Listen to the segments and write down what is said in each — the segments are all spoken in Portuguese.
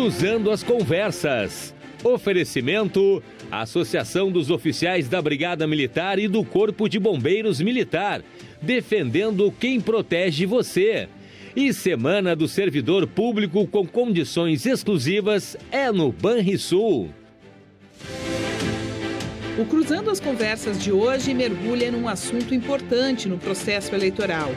Cruzando as Conversas. Oferecimento: Associação dos Oficiais da Brigada Militar e do Corpo de Bombeiros Militar, defendendo quem protege você. E Semana do Servidor Público com condições exclusivas é no Banrisul. O Cruzando as Conversas de hoje mergulha num assunto importante no processo eleitoral: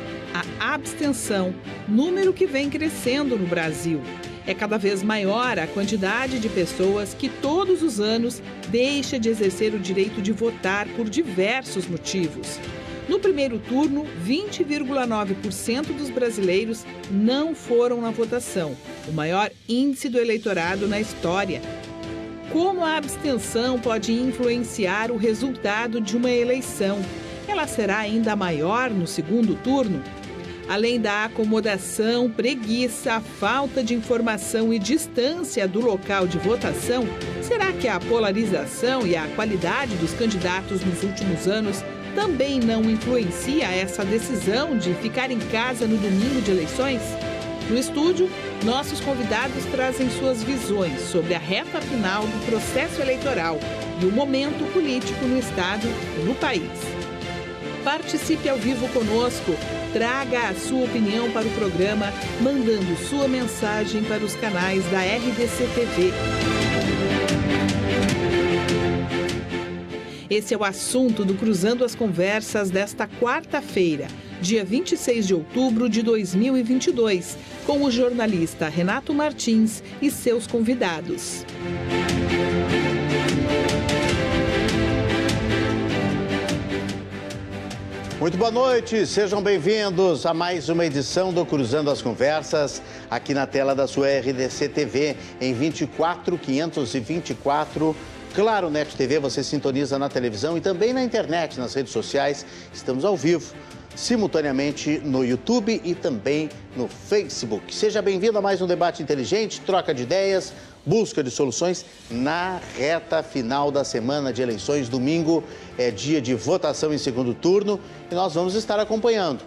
a abstenção, número que vem crescendo no Brasil. É cada vez maior a quantidade de pessoas que todos os anos deixa de exercer o direito de votar por diversos motivos. No primeiro turno, 20,9% dos brasileiros não foram na votação, o maior índice do eleitorado na história. Como a abstenção pode influenciar o resultado de uma eleição? Ela será ainda maior no segundo turno? Além da acomodação, preguiça, falta de informação e distância do local de votação, será que a polarização e a qualidade dos candidatos nos últimos anos também não influencia essa decisão de ficar em casa no domingo de eleições? No estúdio, nossos convidados trazem suas visões sobre a reta final do processo eleitoral e o momento político no Estado e no país. Participe ao vivo conosco, traga a sua opinião para o programa, mandando sua mensagem para os canais da RDC TV. Esse é o assunto do Cruzando as Conversas desta quarta-feira, dia 26 de outubro de 2022, com o jornalista Renato Martins e seus convidados. Muito boa noite, sejam bem-vindos a mais uma edição do Cruzando as Conversas, aqui na tela da sua RDC TV, em 24 524 Claro Net TV, você sintoniza na televisão e também na internet, nas redes sociais. Estamos ao vivo, simultaneamente no YouTube e também no Facebook. Seja bem-vindo a mais um debate inteligente, troca de ideias, busca de soluções na reta final da semana de eleições. Domingo é dia de votação em segundo turno e nós vamos estar acompanhando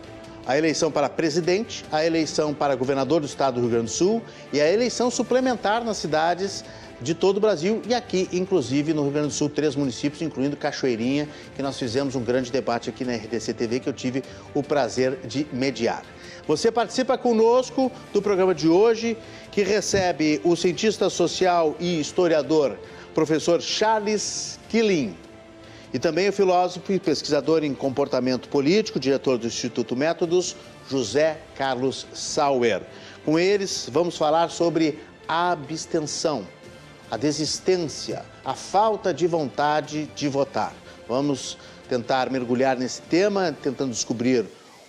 a eleição para presidente, a eleição para governador do estado do Rio Grande do Sul e a eleição suplementar nas cidades de todo o Brasil e aqui, inclusive, no Rio Grande do Sul, três municípios, incluindo Cachoeirinha, que nós fizemos um grande debate aqui na RDC TV que eu tive o prazer de mediar. Você participa conosco do programa de hoje, que recebe o cientista social e historiador, professor Charles Killing. E também o filósofo e pesquisador em comportamento político, diretor do Instituto Métodos, José Carlos Sauer. Com eles, vamos falar sobre abstenção a desistência, a falta de vontade de votar. Vamos tentar mergulhar nesse tema, tentando descobrir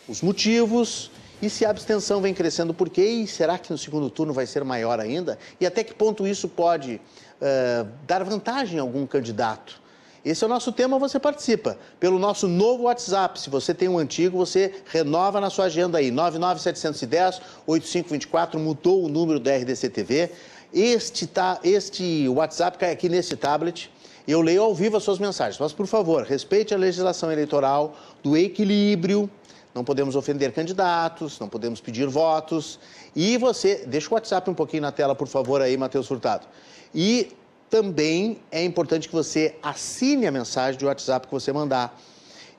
os motivos e se a abstenção vem crescendo, por quê? E será que no segundo turno vai ser maior ainda? E até que ponto isso pode uh, dar vantagem a algum candidato? Esse é o nosso tema, você participa pelo nosso novo WhatsApp. Se você tem um antigo, você renova na sua agenda aí. 99710 8524, mudou o número da RDC TV. Este, tá, este WhatsApp cai aqui nesse tablet. Eu leio ao vivo as suas mensagens. Mas, por favor, respeite a legislação eleitoral do equilíbrio. Não podemos ofender candidatos, não podemos pedir votos. E você, deixa o WhatsApp um pouquinho na tela, por favor, aí, Matheus Furtado. E também é importante que você assine a mensagem de WhatsApp que você mandar.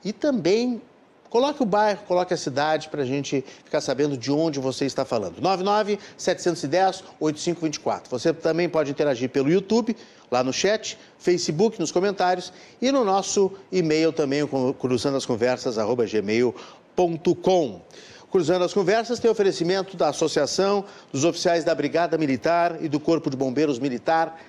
E também Coloque o bairro, coloque a cidade para a gente ficar sabendo de onde você está falando. 99-710-8524. Você também pode interagir pelo YouTube, lá no chat, Facebook, nos comentários e no nosso e-mail também, cruzando as conversas, gmail.com. Cruzando as Conversas tem oferecimento da Associação dos Oficiais da Brigada Militar e do Corpo de Bombeiros Militar,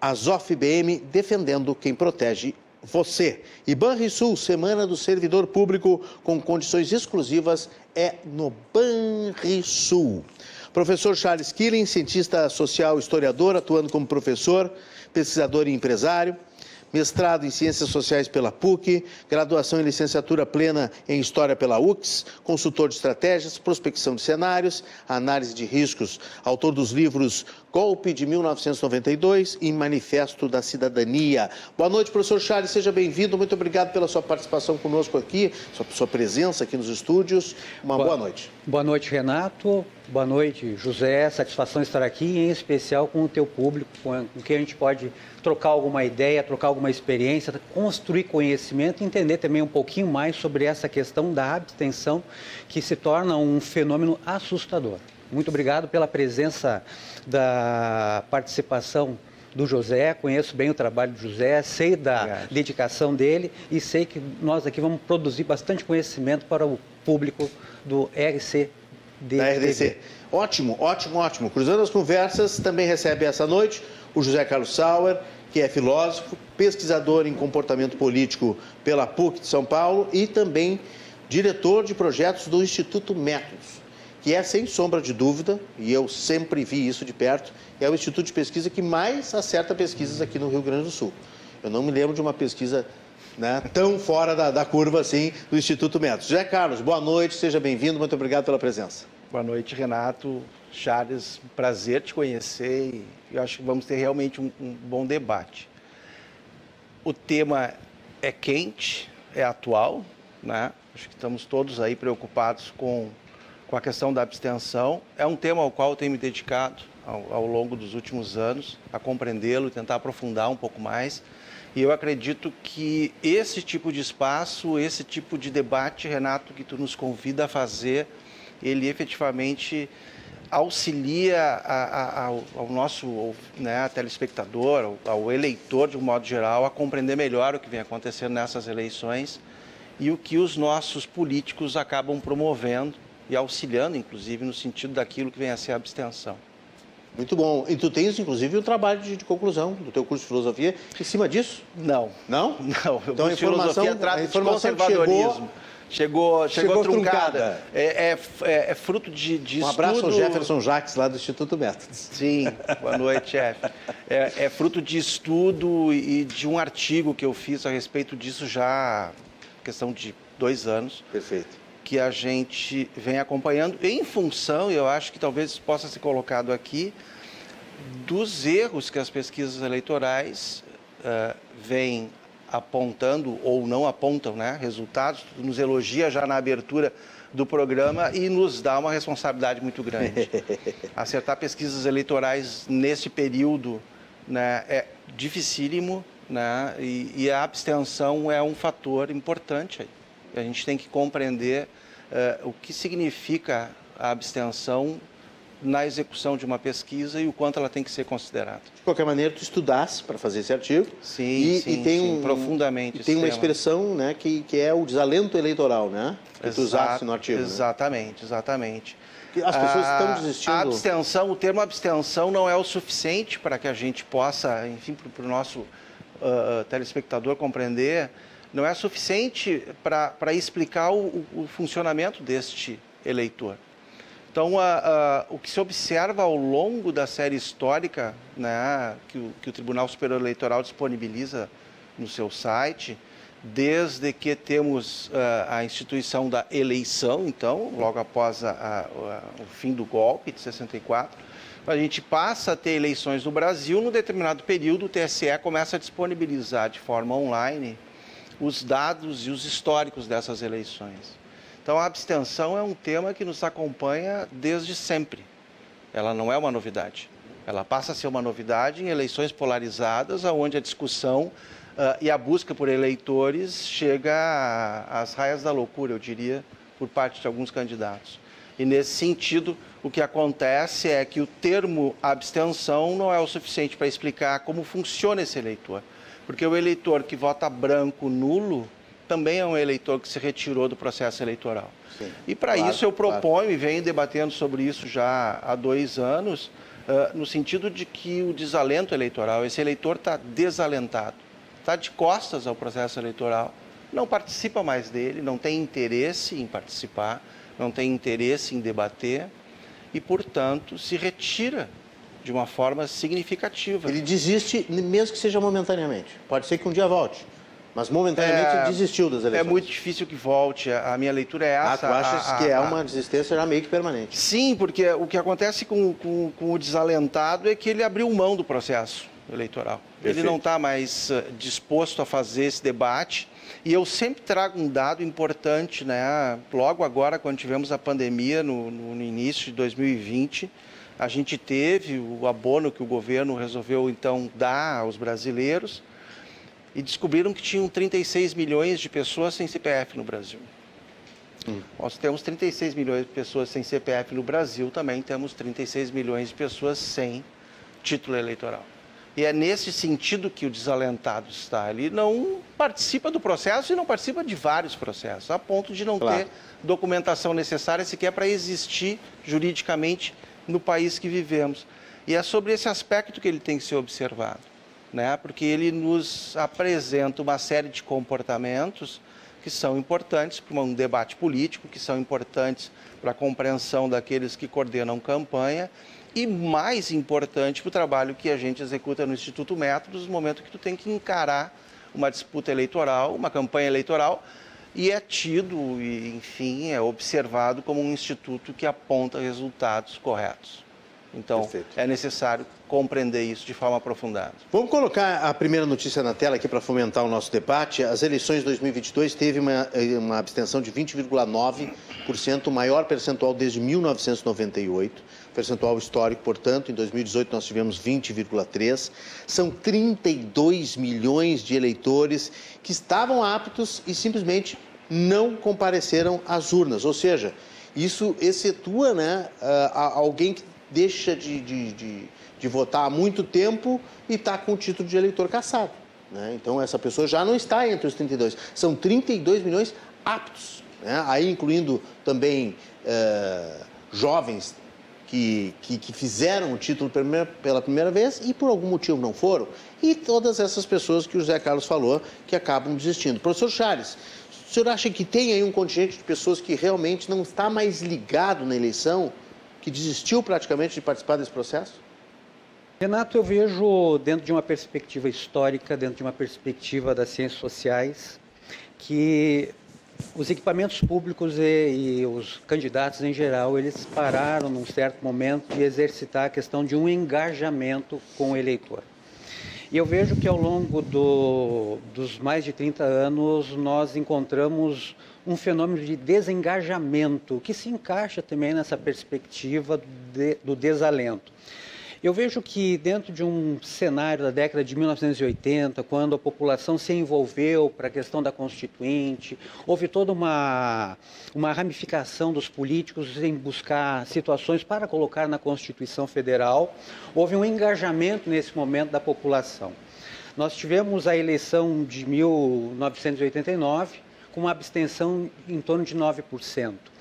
Azof BM, defendendo quem protege você. Banrisul, Semana do Servidor Público com condições exclusivas, é no Banrisul. Professor Charles Killing, cientista social historiador, atuando como professor, pesquisador e empresário. mestrado em Ciências Sociais pela PUC, graduação em licenciatura plena em História pela UX, consultor de estratégias, prospecção de cenários, análise de riscos, autor dos livros Golpe de 1992 e Manifesto da Cidadania. Boa noite, professor Charles, seja bem-vindo. Muito obrigado pela sua participação conosco aqui, sua, sua presença aqui nos estúdios. Uma boa, boa noite. Boa noite, Renato. Boa noite, José. Satisfação estar aqui, em especial com o teu público, com quem a gente pode trocar alguma ideia, trocar alguma experiência, construir conhecimento e entender também um pouquinho mais sobre essa questão da abstenção, que se torna um fenômeno assustador. Muito obrigado pela presença da participação do José, conheço bem o trabalho do José, sei da Obrigado. dedicação dele e sei que nós aqui vamos produzir bastante conhecimento para o público do RC. Da RDC. Ótimo, ótimo, ótimo. Cruzando as conversas, também recebe essa noite o José Carlos Sauer, que é filósofo, pesquisador em comportamento político pela PUC de São Paulo e também diretor de projetos do Instituto Métodos que é, sem sombra de dúvida, e eu sempre vi isso de perto, é o instituto de pesquisa que mais acerta pesquisas aqui no Rio Grande do Sul. Eu não me lembro de uma pesquisa né, tão fora da, da, curva assim do Instituto Métodos. José Carlos, boa noite, seja bem-vindo, muito obrigado pela presença. Boa noite, Renato. Charles, prazer te conhecer e eu acho que vamos ter realmente um, um bom debate. O tema é quente, é atual, né? Acho que estamos todos aí preocupados com com a questão da abstenção. É um tema ao qual eu tenho me dedicado ao, ao longo dos últimos anos, a compreendê-lo e tentar aprofundar um pouco mais. E eu acredito que esse tipo de espaço, esse tipo de debate, Renato, que tu nos convida a fazer, ele efetivamente auxilia a, a, ao, nosso né, telespectador, ao, ao, eleitor de um modo geral, a compreender melhor o que vem acontecendo nessas eleições e o que os nossos políticos acabam promovendo e auxiliando, inclusive, no sentido daquilo que vem a ser a abstenção. Muito bom. E tu tens, inclusive, um trabalho de, de, conclusão do teu curso de filosofia em cima disso? Não. Não? Não. Então, a informação, trata a informação de conservadorismo. Chegou, chegou, chegou, truncada. truncada. É, é, é, fruto de, de Um abraço ao Jefferson Jacques, lá do Instituto Métodos. Sim, boa noite, chefe. É, é, fruto de estudo e de um artigo que eu fiz a respeito disso já, questão de dois anos. Perfeito que a gente vem acompanhando em função, eu acho que talvez possa ser colocado aqui, dos erros que as pesquisas eleitorais uh, vêm apontando ou não apontam né, resultados, nos elogia já na abertura do programa e nos dá uma responsabilidade muito grande. Acertar pesquisas eleitorais nesse período né, é dificílimo né, e, e a abstenção é um fator importante aí. A gente tem que compreender uh, o que significa a abstenção na execução de uma pesquisa e o quanto ela tem que ser considerada. De qualquer maneira, tu estudasse para fazer esse artigo. Sim, e, sim, e tem sim, um, profundamente. E tem uma tema. expressão né, que, que é o desalento eleitoral, né? Que Exato, tu usaste no artigo. Exatamente, né? exatamente. As pessoas a, estão desistindo. A abstenção, o termo abstenção não é o suficiente para que a gente possa, enfim, para o nosso uh, telespectador compreender não é suficiente para explicar o, o, funcionamento deste eleitor. Então, a, a, o que se observa ao longo da série histórica né, que, o, que o Tribunal Superior Eleitoral disponibiliza no seu site, desde que temos uh, a instituição da eleição, então, logo após a, o fim do golpe de 64, a gente passa a ter eleições no Brasil, num determinado período o TSE começa a disponibilizar de forma online os dados e os históricos dessas eleições. Então, a abstenção é um tema que nos acompanha desde sempre. Ela não é uma novidade. Ela passa a ser uma novidade em eleições polarizadas, onde a discussão uh, e a busca por eleitores chega às raias da loucura, eu diria, por parte de alguns candidatos. E nesse sentido, o que acontece é que o termo abstenção não é o suficiente para explicar como funciona esse eleitor. Porque o eleitor que vota branco, nulo, também é um eleitor que se retirou do processo eleitoral. Sim, e para claro, isso eu proponho claro. e venho debatendo sobre isso já há dois anos, uh, no sentido de que o desalento eleitoral, esse eleitor está desalentado, está de costas ao processo eleitoral, não participa mais dele, não tem interesse em participar, não tem interesse em debater e, portanto, se retira de uma forma significativa. Ele desiste, mesmo que seja momentaneamente. Pode ser que um dia volte. Mas momentaneamente é, desistiu das eleições. É muito difícil que volte. A minha leitura é essa. Ah, tu achas a, a, que é uma desistência já meio que permanente? Sim, porque o que acontece com, com, com o desalentado é que ele abriu mão do processo eleitoral. Perfeito. Ele não está mais uh, disposto a fazer esse debate. E eu sempre trago um dado importante, né? Logo agora, quando tivemos a pandemia, no, no início de 2020, a gente teve o abono que o governo resolveu então dar aos brasileiros e descobriram que tinham 36 milhões de pessoas sem CPF no Brasil. Hum. Nós temos 36 milhões de pessoas sem CPF no Brasil, também temos 36 milhões de pessoas sem título eleitoral. E é nesse sentido que o desalentado está. Ele não participa do processo e não participa de vários processos, a ponto de não claro. ter documentação necessária sequer para existir juridicamente no país que vivemos. E é sobre esse aspecto que ele tem que ser observado né? porque ele nos apresenta uma série de comportamentos que são importantes para um debate político, que são importantes para a compreensão daqueles que coordenam campanha e mais importante para o trabalho que a gente executa no Instituto Métodos, no momento que tu tem que encarar uma disputa eleitoral, uma campanha eleitoral, e é tido, enfim, é observado como um instituto que aponta resultados corretos. Então, Perfeito. é necessário compreender isso de forma aprofundada. Vamos colocar a primeira notícia na tela aqui para fomentar o nosso debate. As eleições de 2022 teve uma, uma abstenção de 20,9%, o maior percentual desde 1998 percentual histórico, portanto, em 2018 nós tivemos 20,3. São 32 milhões de eleitores que estavam aptos e simplesmente não compareceram às urnas. Ou seja, isso excetua né, alguém que deixa de, de, de, de votar há muito tempo e está com o título de eleitor caçado. Né? Então, essa pessoa já não está entre os 32. São 32 milhões aptos, né? aí incluindo também é, jovens que, que, que, fizeram o título pela primeira vez e por algum motivo não foram. E todas essas pessoas que o José Carlos falou que acabam desistindo. Professor Charles, o senhor acha que tem aí um contingente de pessoas que realmente não está mais ligado na eleição que desistiu praticamente de participar desse processo? Renato, eu vejo dentro de uma perspectiva histórica, dentro de uma perspectiva das ciências sociais, que os equipamentos públicos e, e, os candidatos em geral, eles pararam num certo momento de exercitar a questão de um engajamento com o eleitor. E eu vejo que ao longo do, dos mais de 30 anos nós encontramos um fenômeno de desengajamento que se encaixa também nessa perspectiva de, do desalento. Eu vejo que dentro de um cenário da década de 1980, quando a população se envolveu para a questão da Constituinte, houve toda uma, uma ramificação dos políticos em buscar situações para colocar na Constituição Federal, houve um engajamento nesse momento da população. Nós tivemos a eleição de 1989 com uma abstenção em torno de 9%.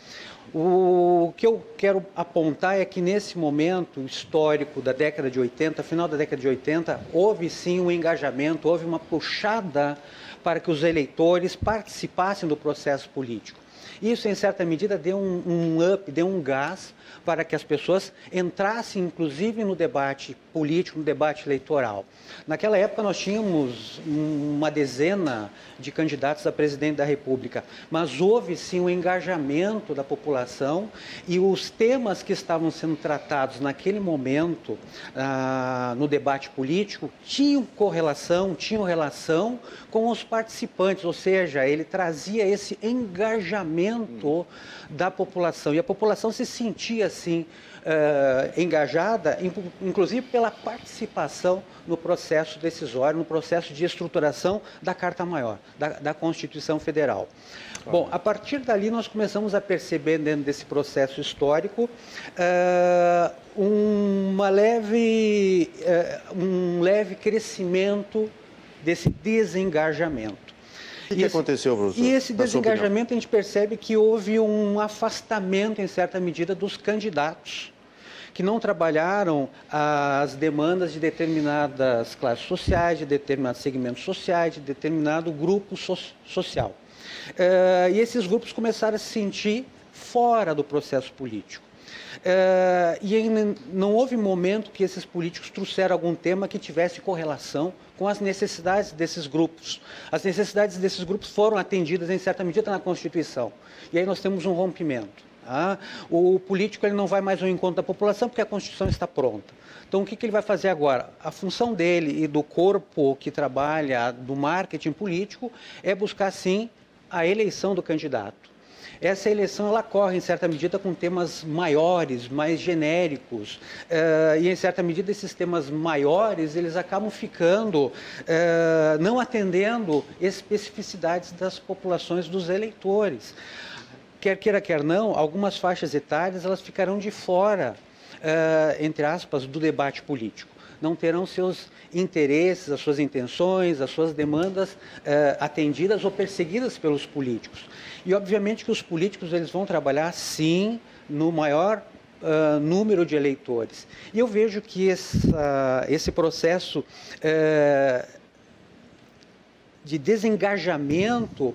O que eu quero apontar é que nesse momento histórico da década de 80, final da década de 80, houve sim um engajamento, houve uma puxada para que os eleitores participassem do processo político. Isso, em certa medida, deu um, um up, deu um gás para que as pessoas entrassem, inclusive, no debate político, no debate eleitoral. Naquela época, nós tínhamos uma dezena de candidatos a presidente da República, mas houve sim um engajamento da população e os temas que estavam sendo tratados naquele momento ah, no debate político tinham correlação, tinham relação com os participantes, ou seja, ele trazia esse engajamento da população e a população se sentia assim uh, engajada, inclusive pela participação no processo decisório, no processo de estruturação da Carta Maior, da, da Constituição Federal. Bom, a partir dali nós começamos a perceber dentro desse processo histórico uh, uma leve, uh, um leve crescimento desse desengajamento. O que, aconteceu, professor? E esse desengajamento a gente percebe que houve um afastamento, em certa medida, dos candidatos que não trabalharam as demandas de determinadas classes sociais, de determinados segmentos sociais, de determinado grupo so social. Uh, e esses grupos começaram a se sentir fora do processo político. Uh, e ainda não houve momento que esses políticos trouxeram algum tema que tivesse correlação com as necessidades desses grupos. As necessidades desses grupos foram atendidas em certa medida na Constituição. E aí nós temos um rompimento. Tá? O político ele não vai mais ao encontro da população porque a Constituição está pronta. Então, o que, que, ele vai fazer agora? A função dele e do corpo que trabalha do marketing político é buscar, sim, a eleição do candidato. Essa eleição ela corre, em certa medida, com temas maiores, mais genéricos. Uh, e, em certa medida, esses temas maiores eles acabam ficando, uh, não atendendo especificidades das populações dos eleitores. Quer queira, quer não, algumas faixas etárias elas ficarão de fora uh, entre aspas, do debate político. Não terão seus interesses, as suas intenções, as suas demandas atendidas ou perseguidas pelos políticos. E obviamente que os políticos eles vão trabalhar sim no maior Uh, número de eleitores. E eu vejo que esse, esse processo uh, de desengajamento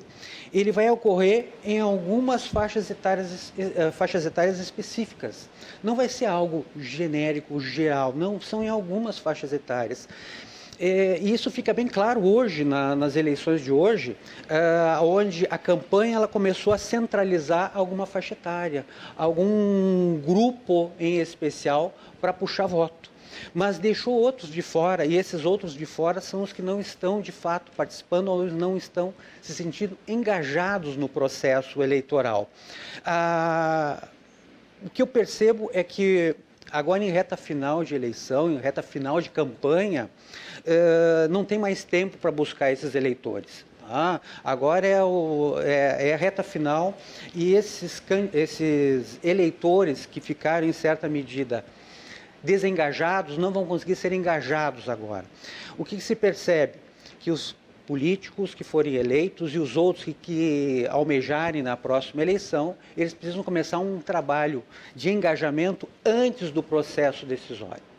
ele vai ocorrer em algumas faixas etárias, eh, faixas etárias específicas. Não vai ser algo genérico, geral, não, são em algumas faixas etárias. É, e isso fica bem claro hoje, na, nas eleições de hoje, é, onde a campanha ela começou a centralizar alguma faixa etária, algum grupo em especial para puxar voto mas deixou outros de fora, e esses outros de fora são os que não estão de fato participando ou não estão se sentindo engajados no processo eleitoral. Ah, o que eu percebo é que agora em reta final de eleição, em reta final de campanha, eh, não tem mais tempo para buscar esses eleitores. Ah, agora é, o, é, é, a reta final e esses, esses eleitores que ficaram, em certa medida, desengajados não vão conseguir ser engajados agora. O que, que se percebe? Que os políticos que forem eleitos e os outros que, que, almejarem na próxima eleição, eles precisam começar um trabalho de engajamento antes do processo decisório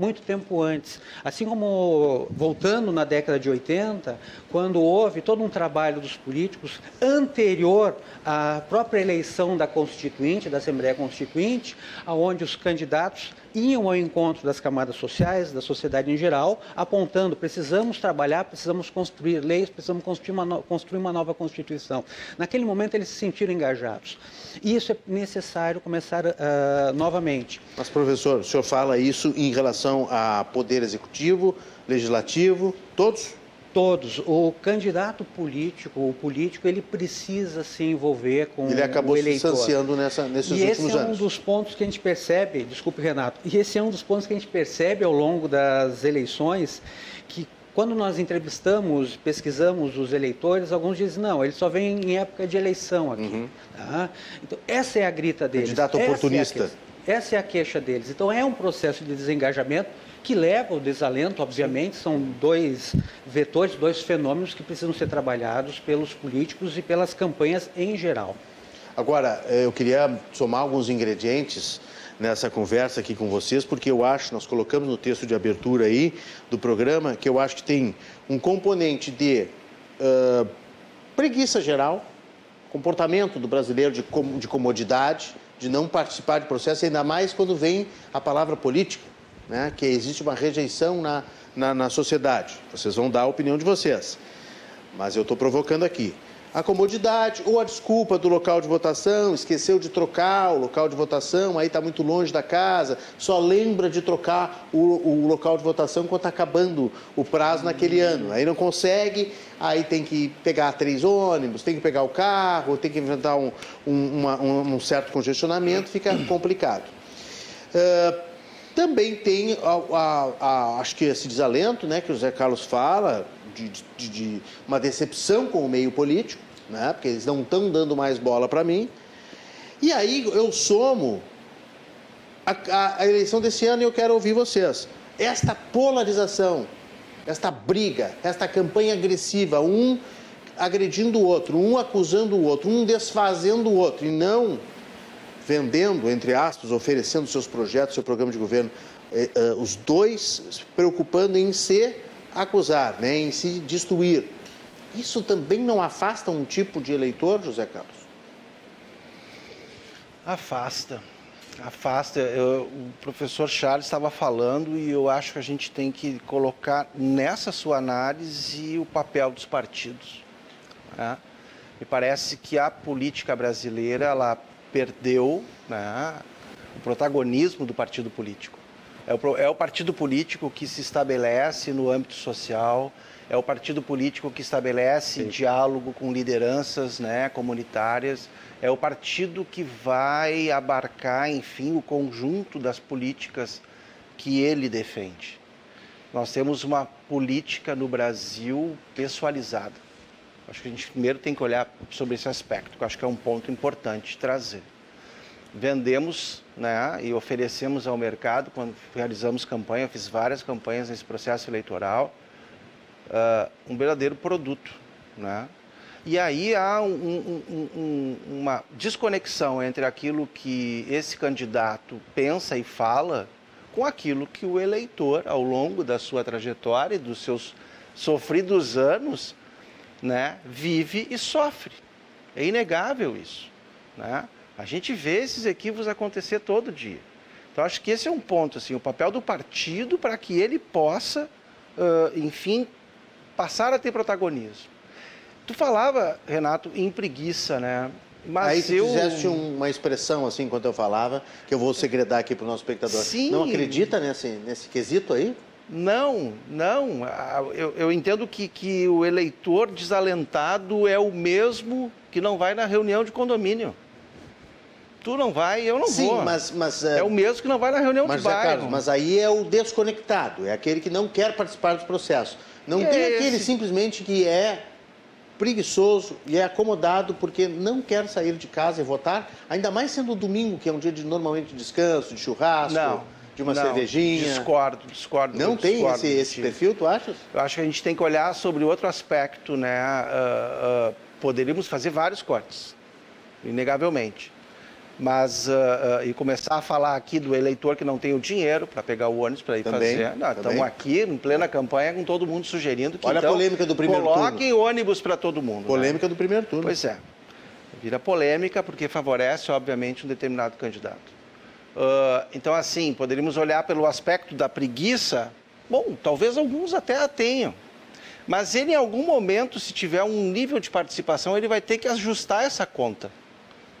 muito tempo antes. Assim como voltando na década de 80, quando houve todo um trabalho dos políticos anterior à própria eleição da Constituinte, da Assembleia Constituinte, aonde os candidatos iam ao encontro das camadas sociais, da sociedade em geral, apontando: precisamos trabalhar, precisamos construir leis, precisamos construir uma, no... construir uma nova Constituição. Naquele momento, eles se sentiram engajados. E isso é necessário começar uh, novamente. Mas, professor, o senhor fala isso em relação a poder executivo, legislativo, todos? Todos. O candidato político, o político, ele precisa se envolver com ele acabou o eleitor. se distanciando nessa, nesses e últimos anos. E esse é um anos. dos pontos que a gente percebe, desculpe Renato, e esse é um dos pontos que a gente percebe ao longo das eleições, que quando nós entrevistamos, pesquisamos os eleitores, alguns dizem, não, ele só vem em época de eleição aqui. Uhum. Tá? Então, essa é a grita deles. Candidato oportunista. Essa é, essa é a queixa deles. Então, é um processo de desengajamento que leva ao desalento, obviamente, são dois vetores, dois fenômenos que precisam ser trabalhados pelos políticos e pelas campanhas em geral. Agora, eh, eu queria somar alguns ingredientes nessa conversa aqui com vocês, porque eu acho, nós colocamos no texto de abertura aí do programa, que eu acho que tem um componente de uh, preguiça geral, comportamento do brasileiro de, com, de comodidade, de não participar de processo, ainda mais quando vem a palavra política né, que existe uma rejeição na, na, na sociedade. Vocês vão dar a opinião de vocês. Mas eu estou provocando aqui. A comodidade ou a desculpa do local de votação, esqueceu de trocar o local de votação, aí está muito longe da casa, só lembra de trocar o, o local de votação quando está acabando o prazo naquele ano. Aí não consegue, aí tem que pegar três ônibus, tem que pegar o carro, tem que inventar um, um, uma, um certo congestionamento, fica complicado. Uh, também tem, a, a, a, acho que esse desalento né, que o Zé Carlos fala, de, de, de uma decepção com o meio político, né, porque eles não estão dando mais bola para mim. E aí eu somo a, a, eleição desse ano e eu quero ouvir vocês. Esta polarização, esta briga, esta campanha agressiva, um agredindo o outro, um acusando o outro, um desfazendo o outro, e não vendendo, entre aspas, oferecendo seus projetos, seu programa de governo, eh, eh, os dois se preocupando em se acusar, né, em se destruir. Isso também não afasta um tipo de eleitor, José Carlos? Afasta. Afasta. Eu, o professor Charles estava falando e eu acho que a gente tem que colocar nessa sua análise o papel dos partidos. Né? Me parece que a política brasileira ela perdeu né, o protagonismo do partido político. É o, é o partido político que se estabelece no âmbito social, é o partido político que estabelece Sim. diálogo com lideranças né, comunitárias, é o partido que vai abarcar, enfim, o conjunto das políticas que ele defende. Nós temos uma política no Brasil pessoalizada. Acho que a gente primeiro tem que olhar sobre esse aspecto, que acho que é um ponto importante trazer vendemos né, e oferecemos ao mercado, quando realizamos campanha, eu fiz várias campanhas nesse processo eleitoral, uh, um verdadeiro produto. Né? E aí há um, um, um, uma desconexão entre aquilo que esse candidato pensa e fala com aquilo que o eleitor, ao longo da sua trajetória e dos seus sofridos anos, né, vive e sofre. É inegável isso. Né? A gente vê esses equívocos acontecer todo dia. Então, acho que esse é um ponto, assim, o papel do partido para que ele possa, uh, enfim, passar a ter protagonismo. Tu falava, Renato, em preguiça, né? Mas Aí tu eu... fizeste uma expressão, assim, enquanto eu falava, que eu vou segredar aqui para o nosso espectador. Sim. Não acredita nesse, nesse quesito aí? Não, não. Eu, eu entendo que, que o eleitor desalentado é o mesmo que não vai na reunião de condomínio tu não vai, eu não Sim, vou. Sim, mas, mas... É, é o mesmo que não vai na reunião mas, de bairro. Carlos, mas aí é o desconectado, é aquele que não quer participar do processo. Não e tem é aquele simplesmente que é preguiçoso e é acomodado porque não quer sair de casa e votar, ainda mais sendo o domingo, que é um dia de normalmente descanso, de churrasco, não, de uma não, cervejinha. Discordo, discordo. Não tem discordo esse, esse perfil, tu achas? Eu acho que a gente tem que olhar sobre outro aspecto, né? Uh, uh, poderíamos fazer vários cortes, inegavelmente mas uh, e começar a falar aqui do eleitor que não tem o dinheiro para pegar o ônibus para ir também, fazer. Não, estamos aqui em plena campanha com todo mundo sugerindo que Olha então, a polêmica do primeiro coloquem turno. ônibus para todo mundo. Polêmica né? do primeiro turno. Pois é. Vira polêmica porque favorece, obviamente, um determinado candidato. Uh, então, assim, poderíamos olhar pelo aspecto da preguiça. Bom, talvez alguns até a tenham. Mas ele, em algum momento, se tiver um nível de participação, ele vai ter que ajustar essa conta.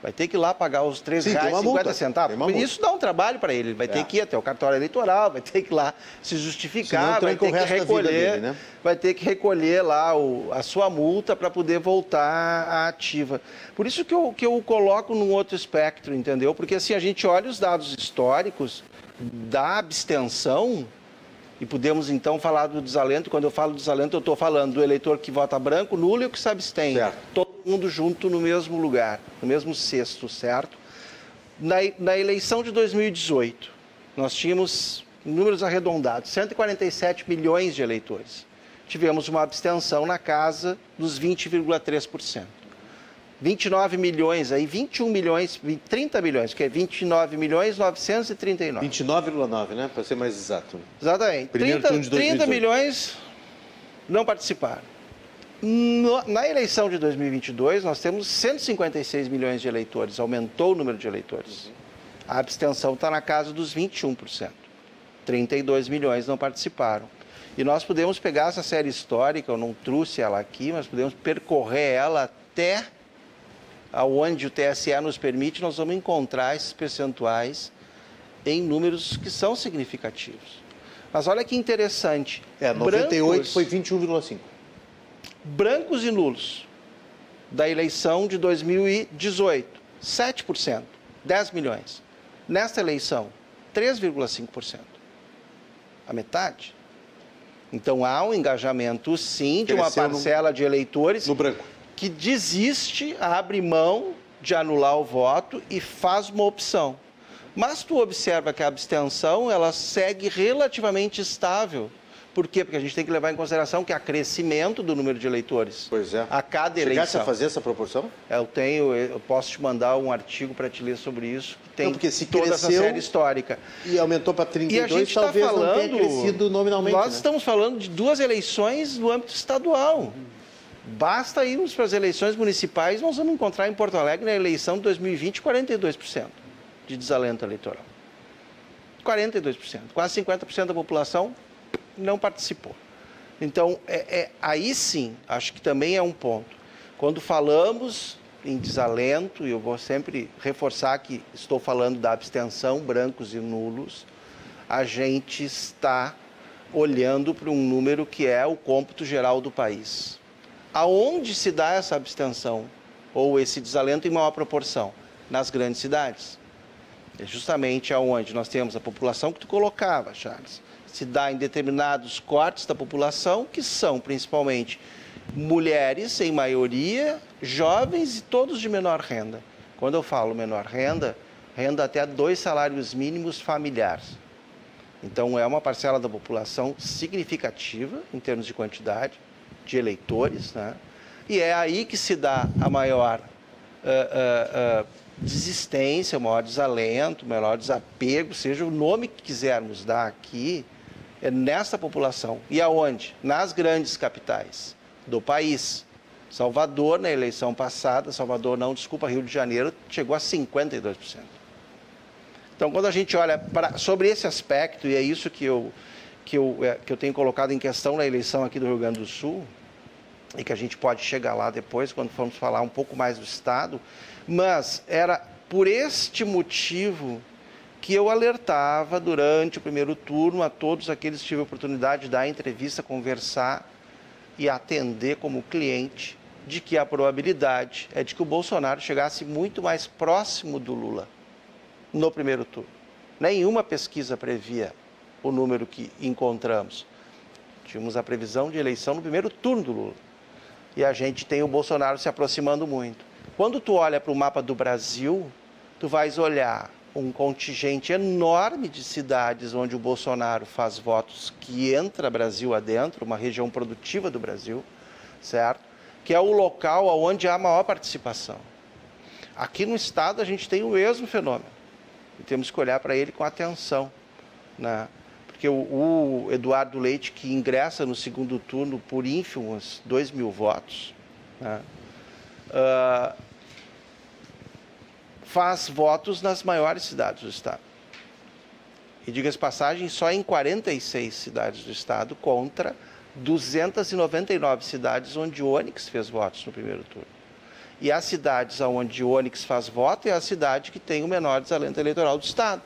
Vai ter que ir lá pagar os R$ 3,50. Isso dá um trabalho para ele. Vai é. ter que ir até o cartório eleitoral, vai ter que ir lá se justificar, vai ter que recolher, dele, né? vai ter que recolher lá o, a sua multa para poder voltar à ativa. Por isso que eu, que eu coloco num outro espectro, entendeu? Porque assim, a gente olha os dados históricos da abstenção e podemos então falar do desalento. Quando eu falo desalento, eu estou falando do eleitor que vota branco, nulo e o que se abstém. Certo. Mundo junto no mesmo lugar, no mesmo cesto, certo? Na, na eleição de 2018, nós tínhamos números arredondados, 147 milhões de eleitores. Tivemos uma abstenção na casa dos 20,3%. 29 milhões, aí 21 milhões, 30 milhões, que é 29 milhões 939. 29,9, né? Para ser mais exato. Exatamente. Primeiro 30, 30 milhões não participaram. No, na eleição de 2022, nós temos 156 milhões de eleitores, aumentou o número de eleitores. A abstenção está na casa dos 21%. 32 milhões não participaram. E nós podemos pegar essa série histórica, eu não trouxe ela aqui, mas podemos percorrer ela até aonde o TSE nos permite, nós vamos encontrar esses percentuais em números que são significativos. Mas olha que interessante. É, 98 brancos, foi 21,5. Brancos e nulos da eleição de 2018, 7%, 10 milhões. Nesta eleição, 3,5%. A metade. Então há um engajamento, sim, de uma parcela de eleitores. Que desiste, abre mão de anular o voto e faz uma opção. Mas tu observa que a abstenção ela segue relativamente estável. Por quê? Porque a gente tem que levar em consideração que há crescimento do número de eleitores. Pois é. A cada Chegasse eleição. a fazer essa proporção? Eu tenho, eu posso te mandar um artigo para te ler sobre isso. Tem não, porque se toda cresceu essa série histórica. E aumentou para 32, e a gente tá talvez falando, não tenha crescido nominalmente. Nós né? estamos falando de duas eleições no âmbito estadual. Basta irmos para as eleições municipais, nós vamos encontrar em Porto Alegre, na eleição de 2020, 42% de desalento eleitoral. 42%. Quase 50% da população não participou. Então, é, é, aí sim, acho que também é um ponto. Quando falamos em desalento, e eu vou sempre reforçar que estou falando da abstenção, brancos e nulos, a gente está olhando para um número que é o cômputo geral do país. Aonde se dá essa abstenção ou esse desalento em maior proporção? Nas grandes cidades. É justamente aonde nós temos a população que tu colocava, Charles. Se dá em determinados cortes da população, que são principalmente mulheres, em maioria, jovens e todos de menor renda. Quando eu falo menor renda, renda até dois salários mínimos familiares. Então, é uma parcela da população significativa em termos de quantidade de eleitores, né? e é aí que se dá a maior uh, uh, uh, desistência, o maior desalento, o maior desapego, seja o nome que quisermos dar aqui, é nessa população. E aonde? Nas grandes capitais do país. Salvador, na eleição passada, Salvador não, desculpa, Rio de Janeiro, chegou a 52%. Então, quando a gente olha pra, sobre esse aspecto, e é isso que eu, que, eu, é, que eu tenho colocado em questão na eleição aqui do Rio Grande do Sul, e que a gente pode chegar lá depois, quando formos falar um pouco mais do Estado, mas era por este motivo que eu alertava durante o primeiro turno a todos aqueles que tive a oportunidade de dar entrevista, conversar e atender como cliente de que a probabilidade é de que o Bolsonaro chegasse muito mais próximo do Lula no primeiro turno. Nenhuma pesquisa previa o número que encontramos. Tínhamos a previsão de eleição no primeiro turno do Lula. E a gente tem o Bolsonaro se aproximando muito. Quando tu olha para o mapa do Brasil, tu vais olhar um contingente enorme de cidades onde o Bolsonaro faz votos que entra Brasil adentro, uma região produtiva do Brasil, certo? Que é o local onde há maior participação. Aqui no estado a gente tem o mesmo fenômeno e temos que olhar para ele com atenção, né? Porque o, o Eduardo Leite, que ingressa no segundo turno por ínfimos 2 mil votos, né? uh, faz votos nas maiores cidades do estado. E diga-se passagem, só em 46 cidades do estado contra 299 cidades onde o Onyx fez votos no primeiro turno. E as cidades onde o Onyx faz voto é a cidade que tem o menor desalento eleitoral do estado.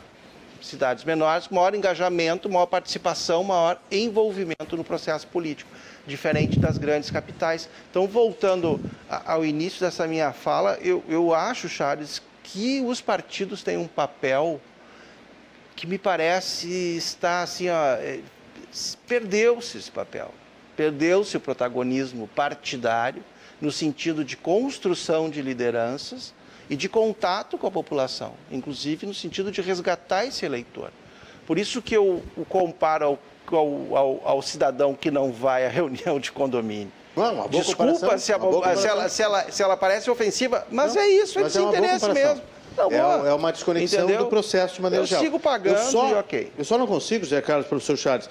Cidades menores, maior engajamento, maior participação, maior envolvimento no processo político, diferente das grandes capitais. Então, voltando ao início dessa minha fala, eu, eu acho, Charles, que os partidos têm um papel que me parece estar assim, é, perdeu-se esse papel, perdeu-se o protagonismo partidário no sentido de construção de lideranças e de contato com a população, inclusive no sentido de resgatar esse eleitor. Por isso que eu o comparo ao, ao, ao cidadão que não vai à reunião de condomínio. Não, Desculpa se, a, se, ela, se, ela, se ela parece ofensiva, mas não, é isso, é desinteresse mesmo. Não, é, é, uma desconexão Entendeu? do processo de maneira eu geral. Eu sigo pagando eu só, e ok. Eu só não consigo, Zé Carlos, professor Charles,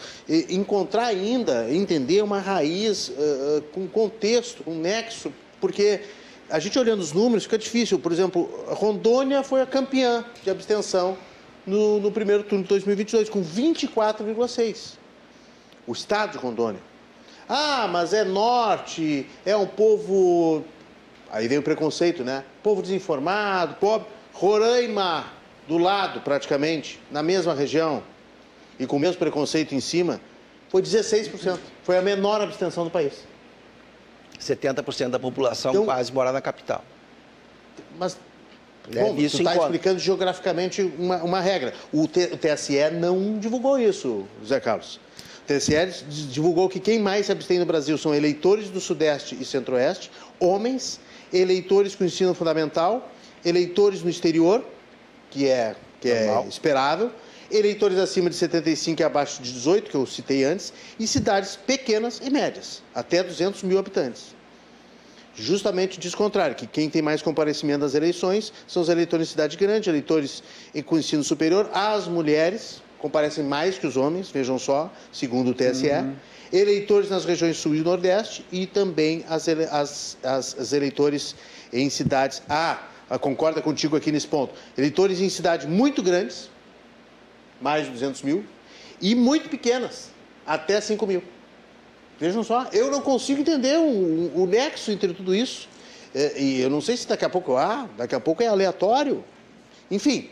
encontrar ainda, entender uma raiz uh, com contexto, um nexo, porque a gente olhando os números fica difícil. Por exemplo, Rondônia foi a campeã de abstenção no, no primeiro turno de 2022, com 24,6%. O estado de Rondônia. Ah, mas é norte, é um povo. Aí vem o preconceito, né? Povo desinformado, pobre. Roraima, do lado praticamente, na mesma região, e com o mesmo preconceito em cima, foi 16%. Foi a menor abstenção do país. 70% da população então, quase mora na capital. Mas né? Bom, isso está explicando geograficamente uma, uma regra. O, T, o, TSE não divulgou isso, Zé Carlos. TSE divulgou que quem mais se abstém no Brasil são eleitores do Sudeste e Centro-Oeste, homens, eleitores com ensino fundamental, eleitores no exterior, que é, que é esperável, eleitores acima de 75 e abaixo de 18, que eu citei antes, e cidades pequenas e médias, até 200 mil habitantes. Justamente diz o contrário, que quem tem mais comparecimento às eleições são os eleitores em cidade grande, eleitores com ensino superior, as mulheres, comparecem mais que os homens, vejam só, segundo o TSE, uhum. eleitores nas regiões sul e nordeste e também as, as, as, as eleitores em cidades. Ah, concorda contigo aqui nesse ponto. Eleitores em cidades muito grandes, mais de 200 mil, e muito pequenas, até 5 mil. Vejam só, eu não consigo entender o, o nexo entre tudo isso. É, e eu não sei se daqui a pouco há, daqui a pouco é aleatório. Enfim,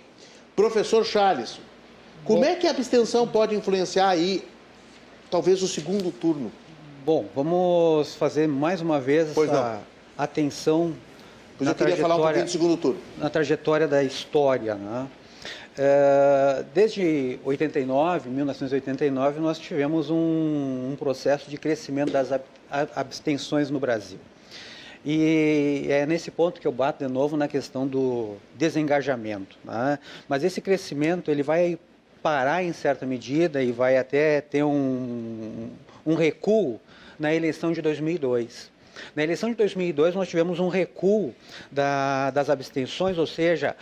professor Charles, como Bom, é que a abstenção pode influenciar aí, talvez, o segundo turno? Bom, vamos fazer mais uma vez pois essa não. atenção. Pois eu queria falar um pouquinho do segundo turno. Na trajetória da história, né? É, desde 89, 1989, nós tivemos um, um processo de crescimento das abstenções no Brasil. E é nesse ponto que eu bato de novo na questão do desengajamento. Né? Mas esse crescimento ele vai parar em certa medida e vai até ter um, um recuo na eleição de 2002. Na eleição de 2002 nós tivemos um recuo da, das abstenções, ou seja,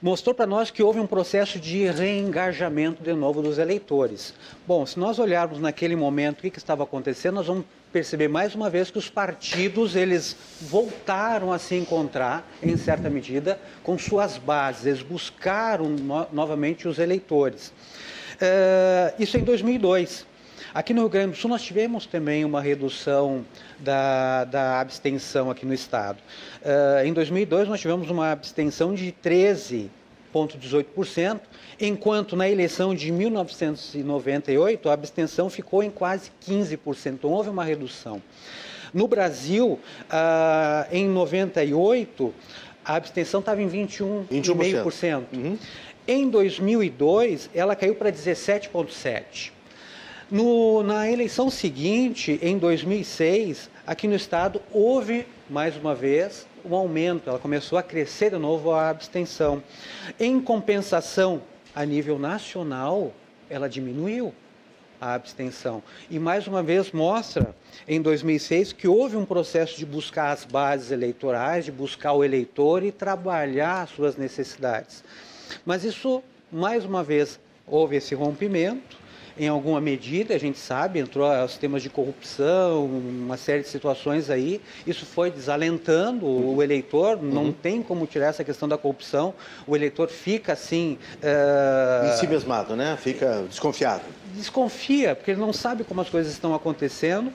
mostrou para nós que houve um processo de reengajamento de novo dos eleitores. Bom, se nós olharmos naquele momento o que, que estava acontecendo, nós vamos perceber mais uma vez que os partidos eles voltaram a se encontrar em certa medida com suas bases, eles buscaram no novamente os eleitores. Uh, isso em 2002. Aqui no Rio Grande do Sul nós tivemos também uma redução da, da abstenção aqui no estado. Uh, em 2002 nós tivemos uma abstenção de 13,18%, enquanto na eleição de 1998 a abstenção ficou em quase 15%, então houve uma redução. No Brasil, uh, em 98, a abstenção estava em 21,5%. 21%. Uhum. Em 2002, ela caiu para 17,7%. No, na eleição seguinte, em 2006, aqui no estado houve mais uma vez um aumento, ela começou a crescer de novo a abstenção. Em compensação, a nível nacional, ela diminuiu a abstenção. E mais uma vez mostra, em 2006, que houve um processo de buscar as bases eleitorais, de buscar o eleitor e trabalhar as suas necessidades. Mas isso, mais uma vez, houve esse rompimento em alguma medida, a gente sabe, entrou os temas de corrupção, uma série de situações aí, isso foi desalentando uhum. o eleitor, uhum. não tem como tirar essa questão da corrupção, o eleitor fica assim... Uh... Em si mesmado, né? Fica desconfiado. Desconfia, porque ele não sabe como as coisas estão acontecendo,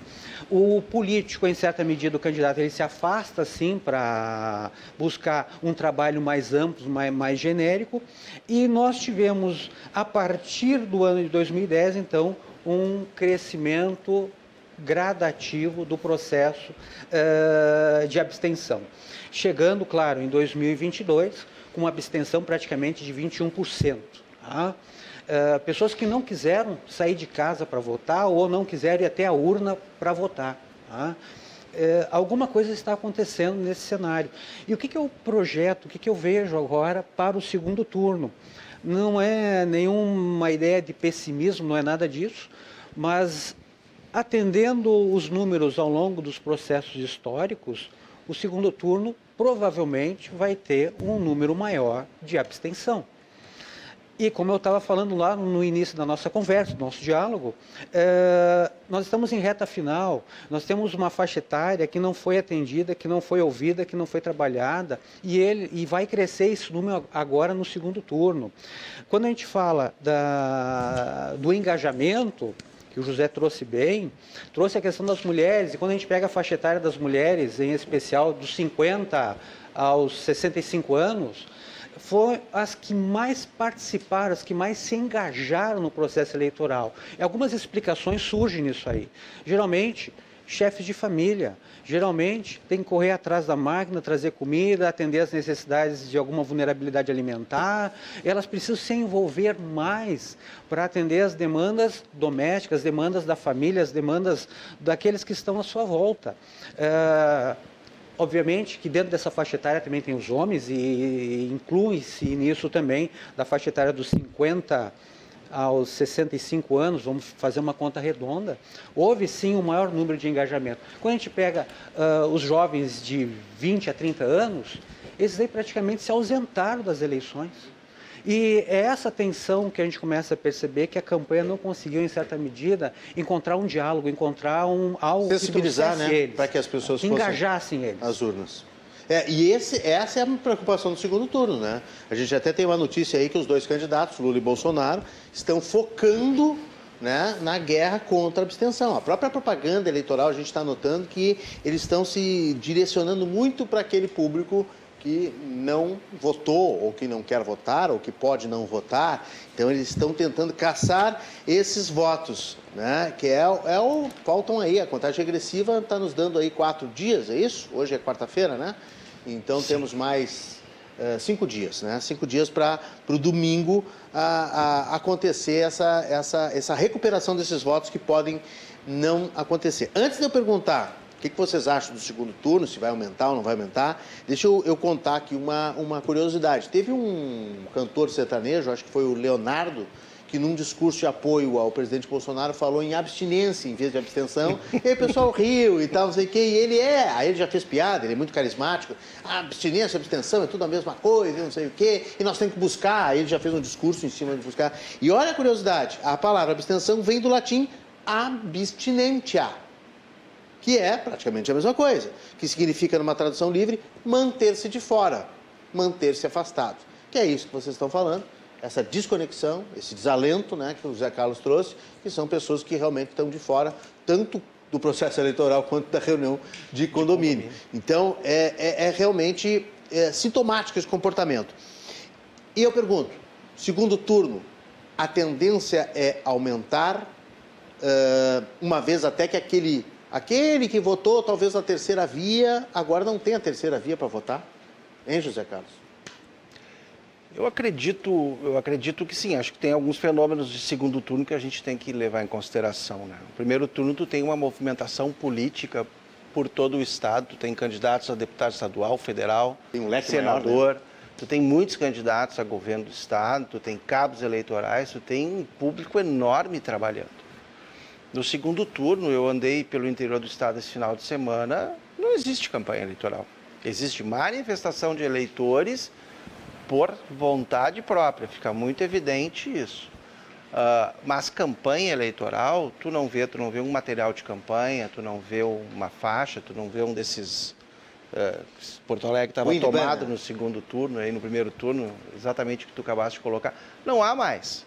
o político, em certa medida, o candidato, ele se afasta, sim, para buscar um trabalho mais amplo, mais, mais genérico. E nós tivemos, a partir do ano de 2010, então, um crescimento gradativo do processo uh, de abstenção. Chegando, claro, em 2022, com uma abstenção praticamente de 21%. Tá? Uh, pessoas que não quiseram sair de casa para votar ou não quiseram ir até a urna para votar. Tá? Uh, alguma coisa está acontecendo nesse cenário. E o que, que eu projeto, o que, que eu vejo agora para o segundo turno? Não é nenhuma ideia de pessimismo, não é nada disso, mas atendendo os números ao longo dos processos históricos, o segundo turno provavelmente vai ter um número maior de abstenção. E como eu estava falando lá no início da nossa conversa, do nosso diálogo, é, nós estamos em reta final, nós temos uma faixa etária que não foi atendida, que não foi ouvida, que não foi trabalhada, e, ele, e vai crescer esse número agora no segundo turno. Quando a gente fala da, do engajamento, que o José trouxe bem, trouxe a questão das mulheres, e quando a gente pega a faixa etária das mulheres, em especial dos 50 aos 65 anos, foram as que mais participaram, as que mais se engajaram no processo eleitoral. E algumas explicações surgem nisso aí. Geralmente, chefes de família, geralmente tem que correr atrás da máquina, trazer comida, atender as necessidades de alguma vulnerabilidade alimentar. Elas precisam se envolver mais para atender as demandas domésticas, as demandas da família, as demandas daqueles que estão à sua volta. É Obviamente que dentro dessa faixa etária também tem os homens e inclui-se nisso também da faixa etária dos 50 aos 65 anos, vamos fazer uma conta redonda, houve sim um maior número de engajamento. Quando a gente pega uh, os jovens de 20 a 30 anos, esses aí praticamente se ausentaram das eleições. E é essa tensão que a gente começa a perceber que a campanha não conseguiu, em certa medida, encontrar um diálogo, encontrar um, algo Sensibilizar, que né? eles. Para que as pessoas engajassem eles. As urnas. É, e esse, essa é a preocupação do segundo turno, né? A gente até tem uma notícia aí que os dois candidatos, Lula e Bolsonaro, estão focando né, na guerra contra a abstenção. A própria propaganda eleitoral, a gente está notando que eles estão se direcionando muito para aquele público que não votou, ou que não quer votar, ou que pode não votar. Então, eles estão tentando caçar esses votos, né? Que é, é o. Faltam aí, a contagem regressiva está nos dando aí quatro dias, é isso? Hoje é quarta-feira, né? Então, Sim. temos mais uh, cinco dias, né? Cinco dias para o domingo a, a, acontecer essa, essa, essa recuperação desses votos que podem não acontecer. Antes de eu perguntar o que, que vocês acham do segundo turno, se vai aumentar ou não vai aumentar? Deixa eu, eu contar aqui uma, uma curiosidade. Teve um cantor sertanejo, acho que foi o Leonardo, que num discurso de apoio ao presidente Bolsonaro falou em abstinência em vez de abstenção. e aí o pessoal riu e tal, não sei o quê. E ele é, aí ele já fez piada, ele é muito carismático. Ah, abstinência, abstenção é tudo a mesma coisa, não sei o quê. E nós temos que buscar. Aí ele já fez um discurso em cima de buscar. E olha a curiosidade: a palavra abstenção vem do latim abstinentia que é praticamente a mesma coisa, que significa, numa tradução livre, manter-se de fora, manter-se afastado. Que é isso que vocês estão falando, essa desconexão, esse desalento né, que o Zé Carlos trouxe, que são pessoas que realmente estão de fora, tanto do processo eleitoral quanto da reunião de condomínio. Então, é, é, é realmente é, sintomático esse comportamento. E eu pergunto, segundo turno, a tendência é aumentar, uh, uma vez até que aquele Aquele que votou talvez na terceira via, agora não tem a terceira via para votar. Hein, José Carlos? Eu acredito, eu acredito que sim. Acho que tem alguns fenômenos de segundo turno que a gente tem que levar em consideração. Né? No primeiro turno, tu tem uma movimentação política por todo o estado. Tu tem candidatos a deputado estadual, federal, um senador. Maior, né? Tu tem muitos candidatos a governo do estado. Tu tem cabos eleitorais. Tu tem um público enorme trabalhando. No segundo turno, eu andei pelo interior do estado esse final de semana, não existe campanha eleitoral. Existe manifestação de eleitores por vontade própria, fica muito evidente isso. Uh, mas campanha eleitoral, tu não vê, tu não vê um material de campanha, tu não vê uma faixa, tu não vê um desses. Uh, Porto Alegre estava tomado no segundo turno, aí no primeiro turno, exatamente o que tu acabaste de colocar. Não há mais.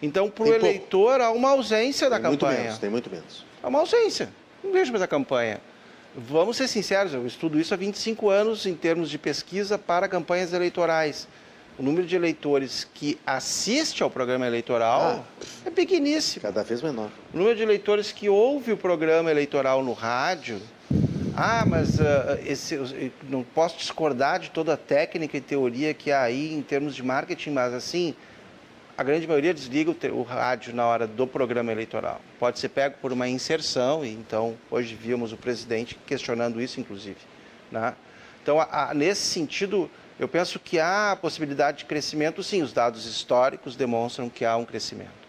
Então, para o eleitor, há uma ausência da tem campanha. Muito menos, tem muito menos. Há uma ausência. Não vejo mais a campanha. Vamos ser sinceros, eu estudo isso há 25 anos em termos de pesquisa para campanhas eleitorais. O número de eleitores que assiste ao programa eleitoral ah, é pequeníssimo. Cada vez menor. O número de eleitores que ouve o programa eleitoral no rádio. Ah, mas uh, esse, não posso discordar de toda a técnica e teoria que há aí em termos de marketing, mas assim, a grande maioria desliga o, rádio na hora do programa eleitoral. Pode ser pego por uma inserção, e então hoje vimos o presidente questionando isso, inclusive. Né? Então, a, a, nesse sentido, eu penso que há possibilidade de crescimento, sim, os dados históricos demonstram que há um crescimento.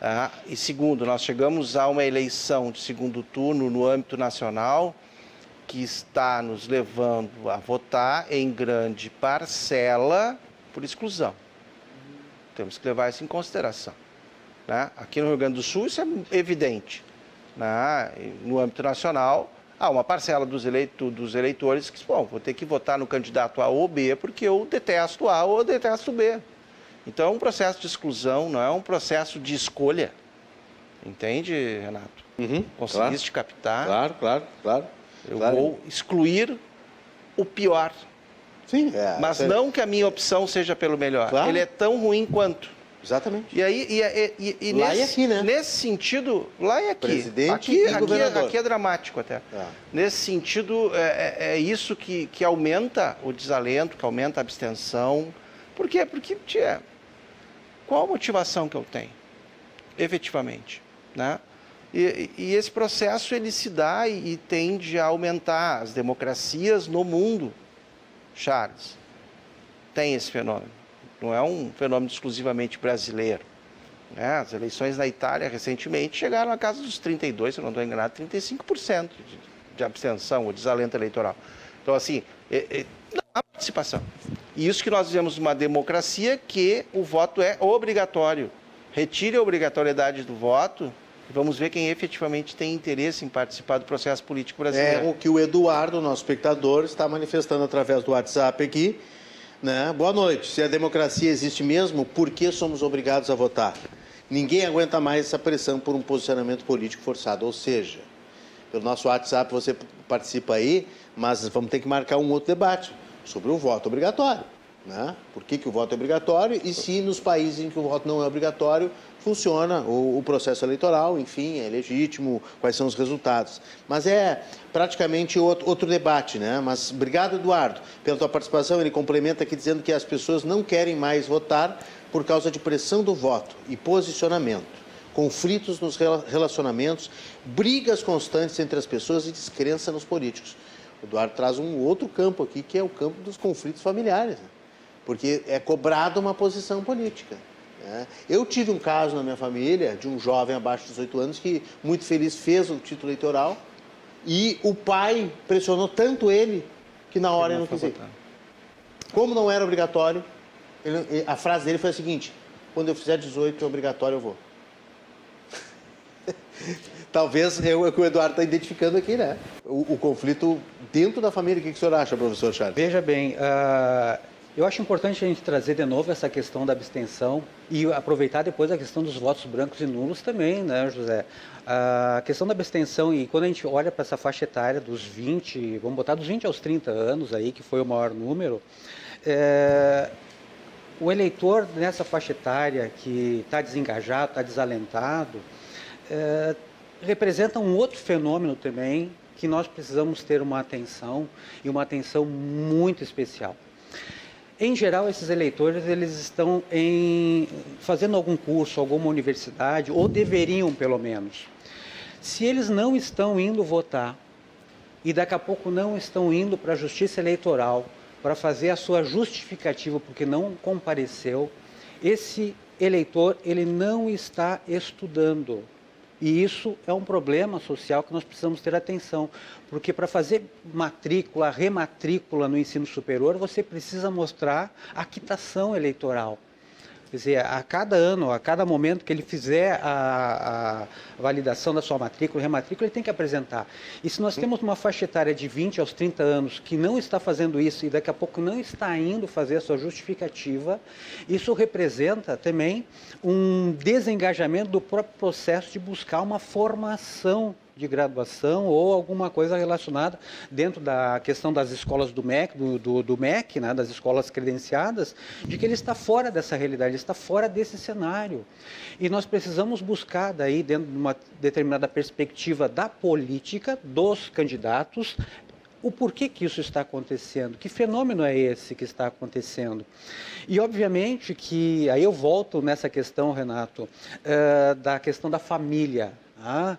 Ah, e segundo, nós chegamos a uma eleição de segundo turno no âmbito nacional que está nos levando a votar em grande parcela por exclusão. Temos que levar isso em consideração. Né? Aqui no Rio Grande do Sul isso é evidente. Né? No âmbito nacional, há uma parcela dos, eleito, dos eleitores que, bom, vou ter que votar no candidato A ou B porque eu detesto A ou detesto B. Então, é um processo de exclusão não é um processo de escolha. Entende, Renato? Uhum, Conseguiste claro, captar? Claro, claro, claro. Eu claro. vou excluir o pior. Sim, é. Mas é... não que a minha opção seja pelo melhor. Claro. Ele é tão ruim quanto. Exatamente. E aí, e, e, e, lá nesse, e aqui, né? Nesse sentido, lá e aqui. Presidente aqui, e aqui, governador. aqui é dramático até. É. Nesse sentido, é, é, é, isso que, que aumenta o desalento, que aumenta a abstenção. Por quê? Porque, tia, qual a motivação que eu tenho, efetivamente, né? E, e, esse processo ele se dá e, e tende a aumentar as democracias no mundo Charles, tem esse fenômeno. Não é um fenômeno exclusivamente brasileiro. Né? As eleições na Itália recentemente chegaram a casa dos 32, se não estou enganado, 35% de, de abstenção ou desalento eleitoral. Então, assim, é, é, não há participação. E isso que nós vivemos uma democracia que o voto é obrigatório. Retire a obrigatoriedade do voto Vamos ver quem efetivamente tem interesse em participar do processo político brasileiro. É o que o Eduardo, nosso espectador, está manifestando através do WhatsApp aqui. Né? Boa noite. Se a democracia existe mesmo, por que somos obrigados a votar? Ninguém aguenta mais essa pressão por um posicionamento político forçado. Ou seja, pelo nosso WhatsApp você participa aí, mas vamos ter que marcar um outro debate sobre o voto obrigatório. Né? Por que, que o voto é obrigatório e se nos países em que o voto não é obrigatório funciona o, o, processo eleitoral, enfim, é legítimo, quais são os resultados. Mas é praticamente outro, outro debate, né? Mas obrigado, Eduardo, pela tua participação. Ele complementa aqui dizendo que as pessoas não querem mais votar por causa de pressão do voto e posicionamento conflitos nos relacionamentos, brigas constantes entre as pessoas e descrença nos políticos. O Eduardo traz um outro campo aqui, que é o campo dos conflitos familiares, né? porque é cobrada uma posição política. Né? Eu tive um caso na minha família de um jovem abaixo de 18 anos que, muito feliz, fez o título eleitoral e o pai pressionou tanto ele que na hora ele não quis ir. Como não era obrigatório, ele, a frase dele foi a seguinte: quando eu fizer 18 é obrigatório, eu vou. Talvez é o que o Eduardo está identificando aqui, né? O, o, conflito dentro da família. O que, que o senhor acha, professor Charles? Veja bem, uh, eu acho importante a gente trazer de novo essa questão da abstenção e aproveitar depois a questão dos votos brancos e nulos também, né, José? A questão da abstenção, e quando a gente olha para essa faixa etária dos 20, vamos botar dos 20 aos 30 anos aí, que foi o maior número, é, o eleitor nessa faixa etária que está desengajado, está desalentado, é, representa um outro fenômeno também que nós precisamos ter uma atenção e uma atenção muito especial. Em geral, esses eleitores eles estão em, fazendo algum curso, alguma universidade, ou deveriam pelo menos. Se eles não estão indo votar e daqui a pouco não estão indo para a justiça eleitoral para fazer a sua justificativa porque não compareceu, esse eleitor ele não está estudando. E isso é um problema social que nós precisamos ter atenção, porque para fazer matrícula, rematrícula no ensino superior, você precisa mostrar a quitação eleitoral. Quer dizer, a cada ano, a cada momento que ele fizer a, a validação da sua matrícula, rematrícula, ele tem que apresentar. E se nós temos uma faixa etária de 20 aos 30 anos que não está fazendo isso e daqui a pouco não está indo fazer a sua justificativa, isso representa também um desengajamento do próprio processo de buscar uma formação de graduação ou alguma coisa relacionada dentro da questão das escolas do MEC, do, do, do MEC, né, das escolas credenciadas, de que ele está fora dessa realidade, ele está fora desse cenário. E nós precisamos buscar daí, dentro de uma determinada perspectiva da política, dos candidatos, o porquê que isso está acontecendo, que fenômeno é esse que está acontecendo. E obviamente que, aí eu volto nessa questão, Renato, uh, da questão da família. Ah,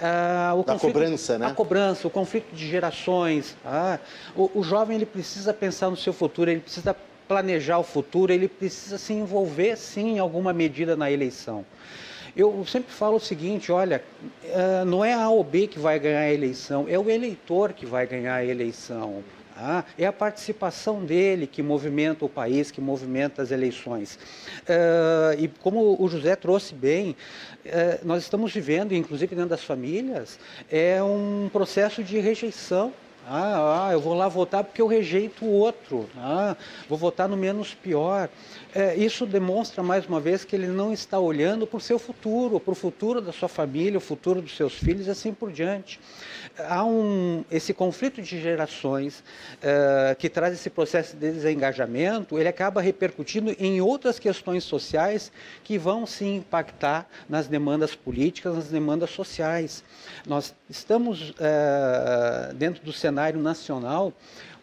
ah, o da conflito, cobrança, né? A cobrança, o conflito de gerações. Ah, o, o jovem ele precisa pensar no seu futuro, ele precisa planejar o futuro, ele precisa se envolver, sim, em alguma medida na eleição. Eu sempre falo o seguinte, olha, uh, não é a ou B que vai ganhar a eleição, é o eleitor que vai ganhar a eleição. Ah, é a participação dele que movimenta o país, que movimenta as eleições. Uh, e como o José trouxe bem, uh, nós estamos vivendo, inclusive dentro das famílias, é um processo de rejeição ah, ah, eu vou lá votar porque eu rejeito o outro. Ah, vou votar no menos pior. É, isso demonstra mais uma vez que ele não está olhando para o seu futuro, para o futuro da sua família, o futuro dos seus filhos e assim por diante. Há um, esse conflito de gerações é, que traz esse processo de desengajamento, ele acaba repercutindo em outras questões sociais que vão se impactar nas demandas políticas, nas demandas sociais. Nós estamos é, dentro do cenário cenário nacional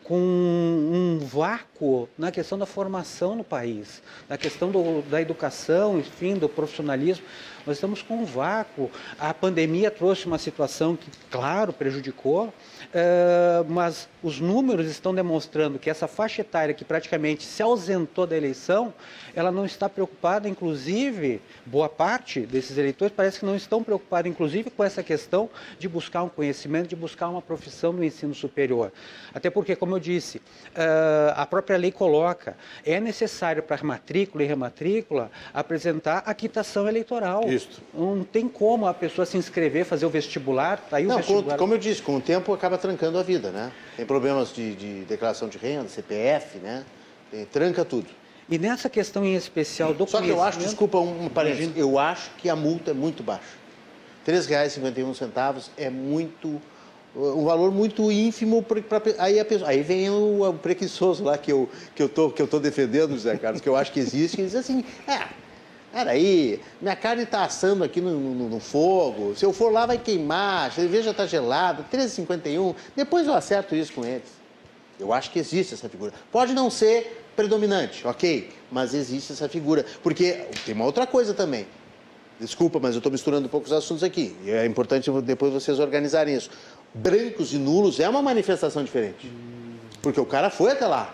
com um vácuo na questão da formação no país, na questão do, da educação, enfim, do profissionalismo. Nós estamos com um vácuo. A pandemia trouxe uma situação que, claro, prejudicou, Uh, mas os números estão demonstrando que essa faixa etária que praticamente se ausentou da eleição, ela não está preocupada, inclusive, boa parte desses eleitores parece que não estão preocupados, inclusive, com essa questão de buscar um conhecimento, de buscar uma profissão no ensino superior. Até porque, como eu disse, uh, a própria lei coloca, é necessário para matrícula e rematrícula apresentar a quitação eleitoral. Isso. Não tem como a pessoa se inscrever, fazer o vestibular, tá aí Não, o vestibular. como eu disse, com o tempo acaba trancando a vida, né? Tem problemas de, de declaração de renda, CPF, né? Tem, tranca tudo. E nessa questão em especial do Só que eu acho, desculpa, um parênteses, eu acho que a multa é muito baixa. R$ 3,51 é muito um valor muito ínfimo pra- aí a pessoa, aí vem o, o preguiçoso lá que eu que eu tô que eu tô defendendo José Carlos que eu acho que existe que diz assim é Peraí, minha carne está assando aqui no, no- no fogo. Se eu for lá, vai queimar. A cerveja está gelada. 13,51. Depois eu acerto isso com eles. Eu acho que existe essa figura. Pode não ser predominante, ok? Mas existe essa figura. Porque tem uma outra coisa também. Desculpa, mas eu estou misturando um pouco os assuntos aqui. E é importante depois vocês organizarem isso. Brancos e nulos é uma manifestação diferente. Porque o cara foi até lá.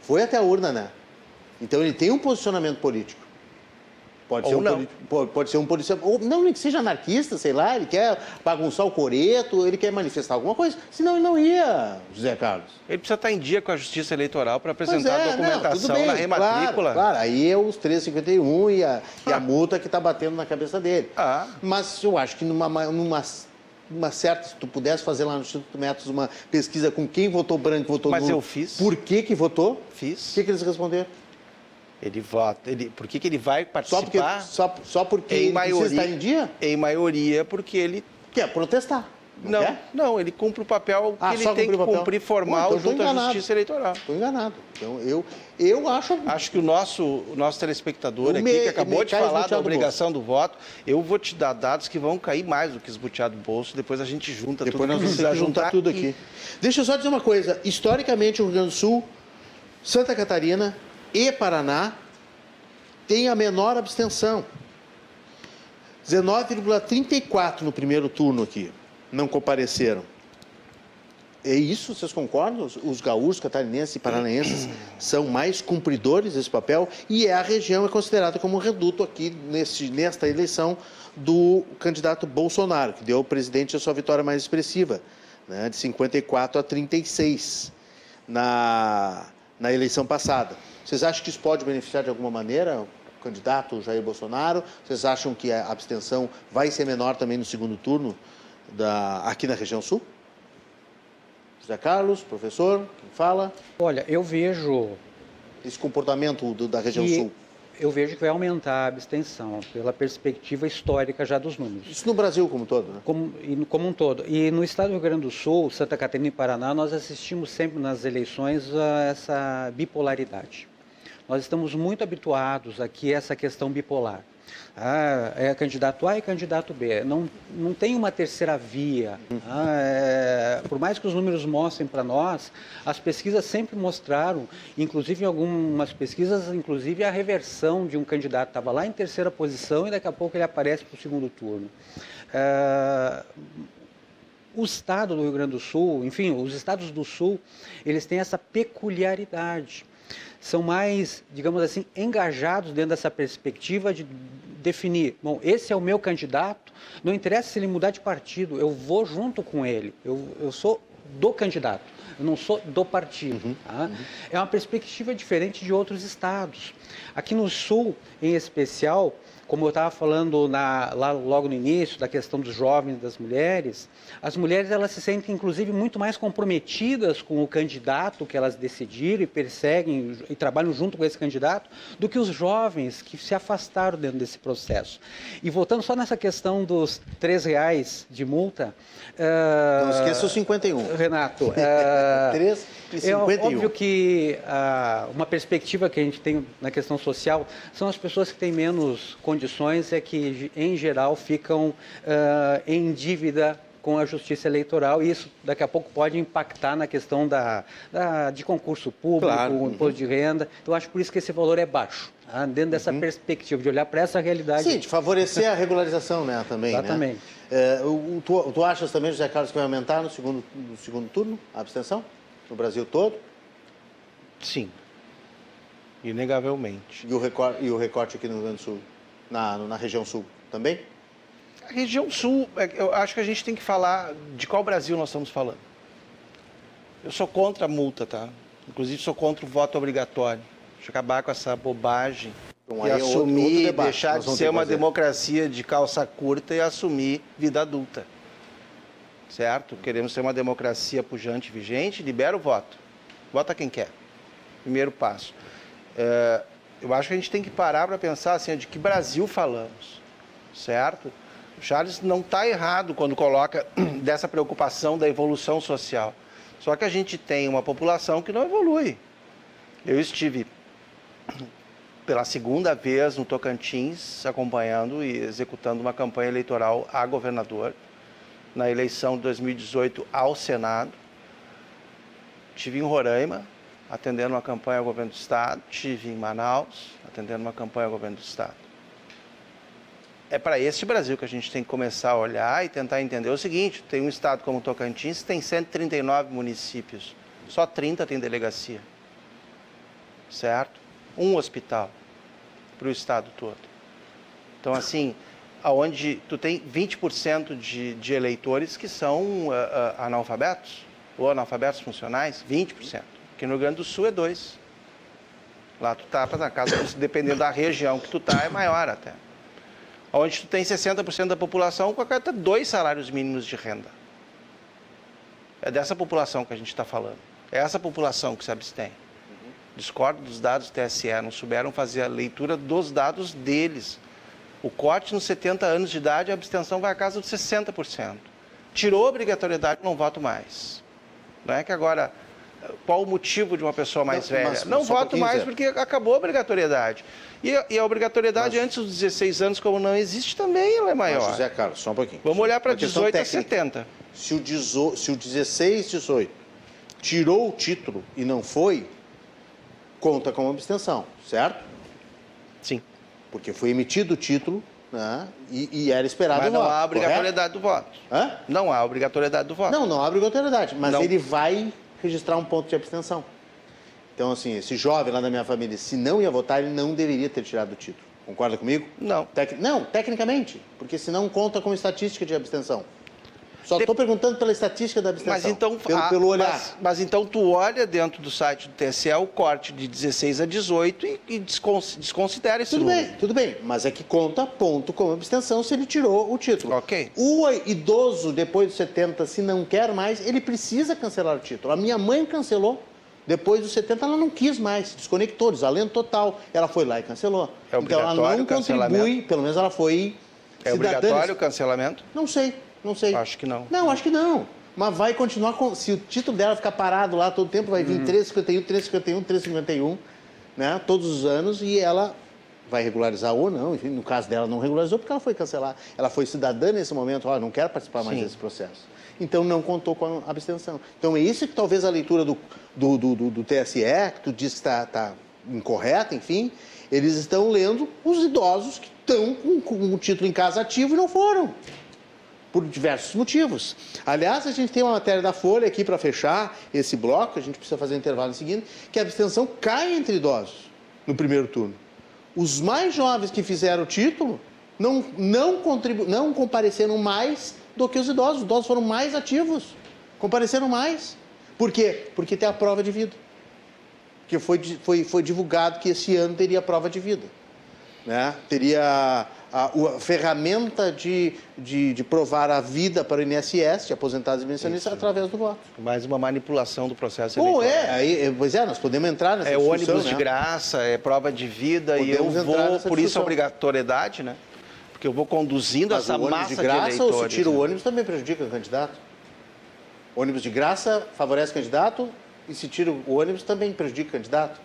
Foi até a urna, né? Então ele tem um posicionamento político. Pode Ou ser um não. pode, pode ser um policial. Ou não, nem que seja anarquista, sei lá, ele quer bagunçar o coreto, ele quer manifestar alguma coisa. Senão ele não ia, José Carlos. Ele precisa estar em dia com a Justiça Eleitoral para apresentar é, a não, documentação bem, na rematrícula. Claro, claro, aí é os 3,51 e a, e a multa que está batendo na cabeça dele. Ah. Mas eu acho que numa, ma- numa uma certa, se tu pudesse fazer lá no Instituto Métodos uma pesquisa com quem votou branco, votou Mas nulo, eu fiz. por que que votou, o Fiz. que que eles responderam? Ele vota. Ele, por que, que ele vai Só porque, participar? só, só porque em ele maioria, precisa estar em dia? Em maioria, porque ele. Quer protestar. Não, Não, não, ele cumpre o papel que Ah, ele só tem que cumprir formal então junto à. Justiça Eleitoral. Estou enganado. Então eu, eu acho... Acho que o nosso, o nosso telespectador O aqui, me- que acabou de falar da esbuteado do obrigação do voto, eu vou te dar dados que vão cair mais do que esbuteado do bolso, depois a gente junta Depois tudo nós que vamos precisar que juntar tudo e- aqui. Deixa eu só dizer uma coisa. Historicamente, o Rio Grande do Sul, Santa Catarina e Paraná têm a menor abstenção. 19,34 no primeiro turno aqui. Não compareceram. É isso, vocês concordam? Os, os gaúchos, catarinenses e paranaenses são mais cumpridores desse papel e é a região é considerada como um reduto aqui neste, nesta eleição do candidato Bolsonaro, que deu ao presidente a sua vitória mais expressiva, né, de 54 a 36 na, na eleição passada. Vocês acham que isso pode beneficiar de alguma maneira o candidato Jair Bolsonaro? Vocês acham que a abstenção vai ser menor também no segundo turno da, aqui na região sul? José Carlos, professor, quem fala? Olha, eu vejo Esse comportamento do- da região que sul. eu vejo que vai aumentar a abstenção pela perspectiva histórica já dos números. Isso no Brasil como todo, né? Como, como um todo. E no estado do Rio Grande do Sul, Santa Catarina e Paraná, nós assistimos sempre nas eleições a essa bipolaridade. Nós estamos muito habituados aqui a essa questão bipolar. Ah, é candidato A e candidato B. Não, não tem uma terceira via. Ah, é, por mais que os números mostrem para nós, as pesquisas sempre mostraram, inclusive em algumas pesquisas, inclusive a reversão de um candidato estava lá em terceira posição e daqui a pouco ele aparece para o segundo turno. Ah, o estado do Rio Grande do Sul, enfim, os estados do Sul, eles têm essa peculiaridade. São mais, digamos assim, engajados dentro dessa perspectiva de definir, bom, esse é o meu candidato, não interessa se ele mudar de partido, eu vou junto com ele, eu, eu sou do candidato, eu não sou do partido. tá? É uma perspectiva diferente de outros estados. Aqui no Sul, em especial, como eu estava falando na- lá logo no início da questão dos jovens, das mulheres, as mulheres elas se sentem inclusive muito mais comprometidas com o candidato que elas decidiram e perseguem e trabalham junto com esse candidato do que os jovens que se afastaram dentro desse processo. E voltando só nessa questão dos três reais de multa, Não ah, esqueça os 51. Renato, ah, 3 e é 51. óbvio que ah, uma perspectiva que a gente tem na questão social são as pessoas que têm menos condições é que, em geral, ficam ah, em dívida com a justiça eleitoral e isso daqui a pouco pode impactar na questão da, da- de concurso público, Claro, uhum. imposto de renda. Então, acho por isso que esse valor é baixo, tá? dentro dessa perspectiva de olhar para essa realidade. Sim, de favorecer a regularização, né, também, Exatamente. né? É, o- tu, tu achas também, José Carlos, que vai aumentar no segundo, no segundo turno a abstenção? No Brasil todo? Sim. Inegavelmente. E o, recor e o recorte aqui no Rio Grande do Sul? Na, na região sul também? A região sul, é, eu acho que a gente tem que falar de qual Brasil nós estamos falando. Eu sou contra a multa, tá? Inclusive sou contra o voto obrigatório. Deixa eu acabar com essa bobagem. Então, e é assumir, outro, deixar de ser uma democracia de calça curta e assumir vida adulta. Certo? Queremos ser uma democracia pujante e vigente, libera o voto. Vota quem quer. Primeiro passo. É, eu acho que a gente tem que parar para pensar assim, de que Brasil falamos. Certo? O Charles não está errado quando coloca dessa preocupação da evolução social. Só que a gente tem uma população que não evolui. Eu estive pela segunda vez no Tocantins, acompanhando e executando uma campanha eleitoral a governador na eleição de 2018 ao Senado. Tive em Roraima, atendendo uma campanha ao governo do Estado. Tive em Manaus, atendendo uma campanha ao governo do Estado. É para este Brasil que a gente tem que começar a olhar e tentar entender o seguinte: tem um estado como Tocantins, tem 139 municípios, só 30 tem delegacia. Certo? um hospital para o estado todo. Então, assim, aonde tu tem 20% de, de eleitores que são uh, uh, analfabetos, ou analfabetos funcionais, 20%. Aqui no Rio Grande do Sul é 2%. Lá tu tá na casa, dependendo da região que tu tá, é maior até. Onde tu tem 60% da população com a cada dois salários mínimos de renda. É dessa população que a gente está falando. É essa população que se abstém discordo dos dados do TSE, não souberam fazer a leitura dos dados deles. O corte nos 70 anos de idade, a abstenção vai à casa dos 60%. Tirou a obrigatoriedade, não voto mais. Não é que agora, qual o motivo de uma pessoa mais não, velha? Mas, não voto mais porque acabou a obrigatoriedade. E a, e a obrigatoriedade mas... antes dos 16 anos, como não existe, também ela é maior. Mas, José Carlos, só um pouquinho. Vamos olhar para 18 técnica. a 70. Se o, dezo... se o 16, 18 tirou o título e não foi, conta como abstenção, certo? Sim. Porque foi emitido o título né, e, e, era esperado mas não voto, há obrigatoriedade correto? do voto. Hã? Não há obrigatoriedade do voto. Não, não há obrigatoriedade, mas não. ele vai registrar um ponto de abstenção. Então, assim, esse jovem lá da minha família, se não ia votar, ele não deveria ter tirado o título. Concorda comigo? Não. Tec... Não, tecnicamente, porque senão conta como estatística de abstenção. Só estou perguntando pela estatística da abstenção. Mas então, pelo, ah, pelo olhar. Mas, mas, então tu olha dentro do site do TSE o corte de 16 a 18 e, e desconsidera esse Tudo número. bem, tudo bem. Mas é que conta ponto como abstenção se ele tirou o título. Ok. O idoso, depois dos 70, se não quer mais, ele precisa cancelar o título. A minha mãe cancelou. Depois dos 70, ela não quis mais, desconectou, desalento total. Ela foi lá e cancelou. É então ela não contribui, pelo menos ela foi. É obrigatório o cancelamento? Não sei. Não sei. Acho que não. Não, acho que não. Mas vai continuar com. Se o título dela ficar parado lá todo tempo, vai vir uhum. 351, 351, 351, né? Todos os anos, e ela vai regularizar ou não. Enfim, no caso dela, não regularizou porque ela foi cancelar. Ela foi cidadã nesse momento, ó, não quero participar mais Sim. desse processo. Então não contou com a abstenção. Então é isso que talvez a leitura do, do, do, do, do TSE, que tu diz que está tá incorreta, enfim, eles estão lendo os idosos que estão com, com o título em casa ativo e não foram por diversos motivos. Aliás, a gente tem uma matéria da Folha aqui para fechar esse bloco, a gente precisa fazer um intervalo seguinte, que a abstenção cai entre idosos no primeiro turno. Os mais jovens que fizeram o título não, não, contribu não compareceram mais do que os idosos. Os idosos foram mais ativos, compareceram mais. Por quê? Porque tem a prova de vida. Porque foi, foi, foi divulgado que esse ano teria prova de vida. Né? Teria a, a ferramenta de, de, de, provar a vida para o INSS, de aposentados e pensionistas, através do voto. Mais uma manipulação do processo Bom, é, aí, pois é, nós podemos entrar nessa É ônibus né? de graça, é prova de vida podemos e eu vou, por isso a obrigatoriedade, né? Porque eu vou conduzindo Mas essa massa de graça de eleitores, ou se tira né? o ônibus também prejudica o candidato? Ônibus de graça favorece o candidato e se tira o ônibus também prejudica o candidato?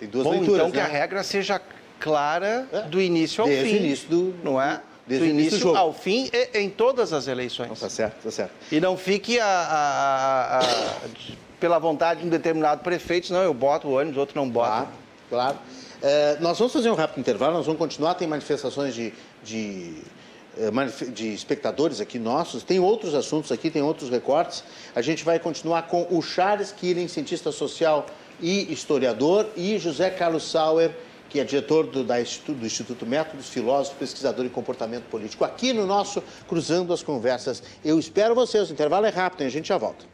Tem duas Bom, leituras, então né? que a regra seja clara é. do início ao Desde fim. Desde o início do... Não é? Desde do início, início ao fim e em todas as eleições. Não, tá certo, tá certo. E não fique a, a, a, pela vontade de um determinado prefeito, não, eu boto o ônibus, outro não bota. Claro, claro. É, nós vamos fazer um rápido intervalo, nós vamos continuar, tem manifestações de, de, é, de espectadores aqui nossos, tem outros assuntos aqui, tem outros recortes. A gente vai continuar com o Charles Killing, cientista social e historiador, e José Carlos Sauer, que é diretor do, da Instituto, do Instituto Métodos, filósofo, pesquisador em comportamento político, aqui no nosso Cruzando as Conversas. Eu espero vocês, o intervalo é rápido, hein? a gente já volta.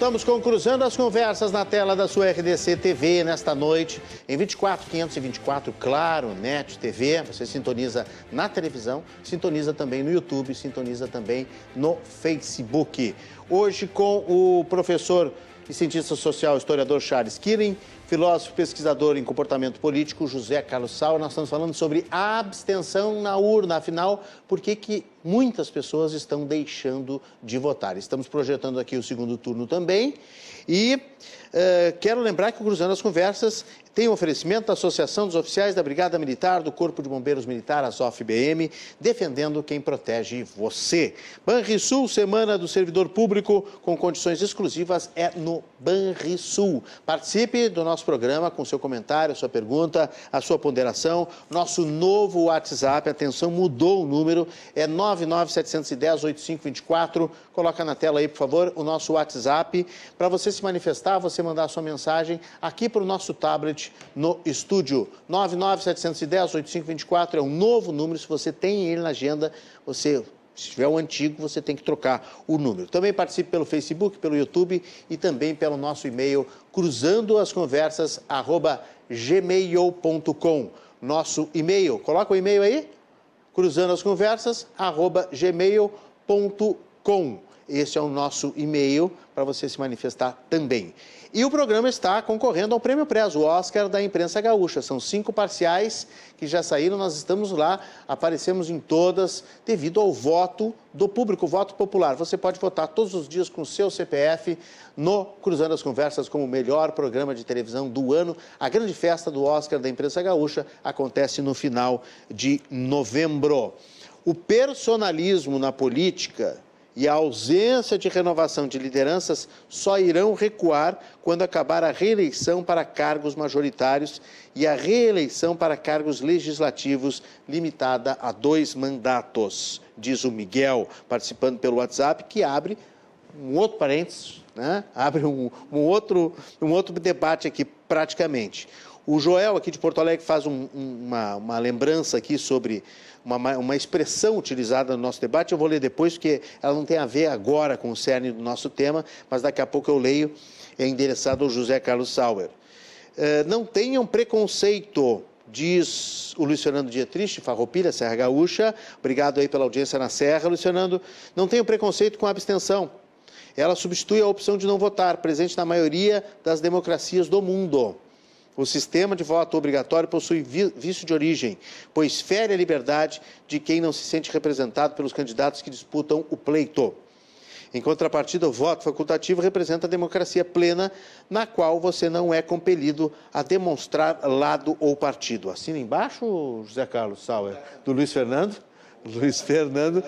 Estamos conclusando as conversas na tela da sua RDC TV nesta noite, em 24 524, claro, NET TV. Você sintoniza na televisão, sintoniza também no YouTube, sintoniza também no Facebook. Hoje com o professor e cientista social, historiador Charles Killing, filósofo pesquisador em comportamento político José Carlos Sal. Nós estamos falando sobre abstenção na urna. Afinal, por que, que muitas pessoas estão deixando de votar? Estamos projetando aqui o segundo turno também. E uh, quero lembrar que o Cruzando as Conversas tem um oferecimento da Associação dos Oficiais da Brigada Militar, do Corpo de Bombeiros Militar, a SOF-BM, defendendo quem protege você. Banrisul, Semana do Servidor Público, com condições exclusivas, é no Banrisul. Participe do nosso programa com seu comentário, sua pergunta, a sua ponderação. Nosso novo WhatsApp, atenção, mudou o número, é 99710-8524. Coloca na tela aí, por favor, o nosso WhatsApp. Para você se manifestar, você mandar a sua mensagem aqui para o nosso tablet no estúdio. 99710-8524 é um novo número. Se você tem ele na agenda, você se tiver o antigo, você tem que trocar o número. Também participe pelo Facebook, pelo YouTube e também pelo nosso e-mail cruzando as conversas gmail.com. Nosso e-mail, coloca o e-mail aí, cruzando as conversas gmail.com. Esse é o nosso e-mail para você se manifestar também. E o programa está concorrendo ao Prêmio Prez, o Oscar da Imprensa Gaúcha. São cinco parciais que já saíram, nós estamos lá, aparecemos em todas, devido ao voto do público, voto popular. Você pode votar todos os dias com o seu CPF no Cruzando as Conversas como o melhor programa de televisão do ano. A grande festa do Oscar da Imprensa Gaúcha acontece no final de novembro. O personalismo na política e a ausência de renovação de lideranças só irão recuar quando acabar a reeleição para cargos majoritários e a reeleição para cargos legislativos limitada a dois mandatos, diz o Miguel, participando pelo WhatsApp, que abre um outro parênteses, né? abre um, um, outro, um outro debate aqui, praticamente. O Joel, aqui de Porto Alegre, faz um, uma, uma lembrança aqui sobre uma, uma expressão utilizada no nosso debate. Eu vou ler depois, porque ela não tem a ver agora com o cerne do nosso tema, mas daqui a pouco eu leio. É endereçado ao José Carlos Sauer. Uh, não tenham preconceito, diz o Luiz Fernando Dietrich, Farroupilha, Serra Gaúcha. Obrigado aí pela audiência na Serra, Luiz Fernando. Não tenham preconceito com a abstenção. Ela substitui a opção de não votar, presente na maioria das democracias do mundo. O sistema de voto obrigatório possui vício de origem, pois fere a liberdade de quem não se sente representado pelos candidatos que disputam o pleito. Em contrapartida, o voto facultativo representa a democracia plena, na qual você não é compelido a demonstrar lado ou partido. Assina embaixo, José Carlos Sauer, do Luiz Fernando. Luiz Fernando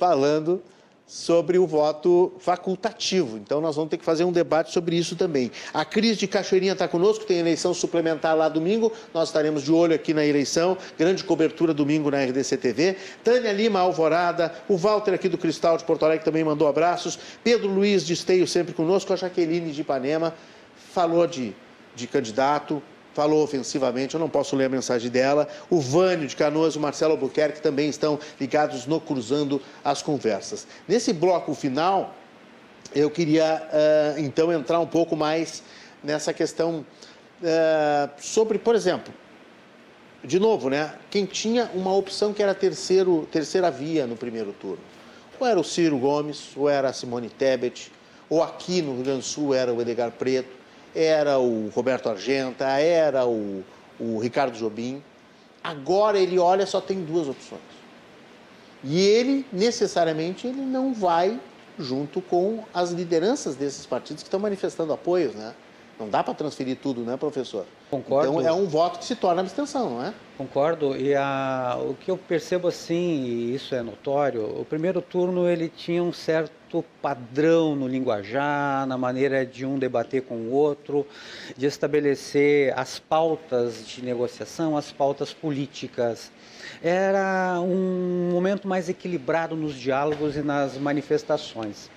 falando sobre o voto facultativo. Então, nós vamos ter que fazer um debate sobre isso também. A Cris de Cachoeirinha está conosco, tem eleição suplementar lá domingo. Nós estaremos de olho aqui na eleição. Grande cobertura domingo na RDC TV. Tânia Lima Alvorada, o Walter aqui do Cristal de Porto Alegre também mandou abraços. Pedro Luiz de Esteio sempre conosco. A Jaqueline de Ipanema falou de, de candidato, falou ofensivamente, eu não posso ler a mensagem dela. O Vânio de Canoas e o Marcelo Albuquerque também estão ligados no Cruzando as Conversas. Nesse bloco final, eu queria uh, então entrar um pouco mais nessa questão uh, sobre, por exemplo, de novo, né? Quem tinha uma opção que era terceiro, terceira via no primeiro turno. Ou era o Ciro Gomes, ou era a Simone Tebet, ou aqui no Rio Grande do Sul era o Edgar Preto era o Roberto Argenta, era o, o Ricardo Jobim. Agora ele olha, só tem duas opções. E ele, necessariamente, ele não vai junto com as lideranças desses partidos que estão manifestando apoio, né? Não dá para transferir tudo, né, professor? Concordo. Então é um voto que se torna abstenção, não é? Concordo. E a, o que eu percebo assim, e isso é notório, o primeiro turno ele tinha um certo padrão no linguajar, na maneira de um debater com o outro, de estabelecer as pautas de negociação, as pautas políticas. Era um momento mais equilibrado nos diálogos e nas manifestações.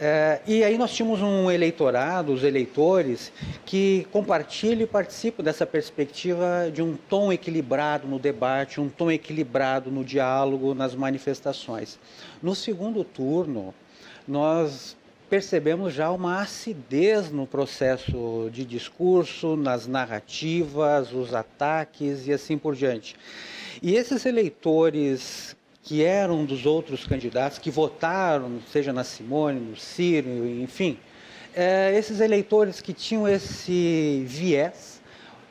É, e aí nós tínhamos um eleitorado, os eleitores, que compartilham e participam dessa perspectiva de um tom equilibrado no debate, um tom equilibrado no diálogo, nas manifestações. No segundo turno, nós percebemos já uma acidez no processo de discurso, nas narrativas, os ataques e assim por diante. E esses eleitores que eram dos outros candidatos, que votaram, seja na Simone, no Ciro, enfim, é, esses eleitores que tinham esse viés,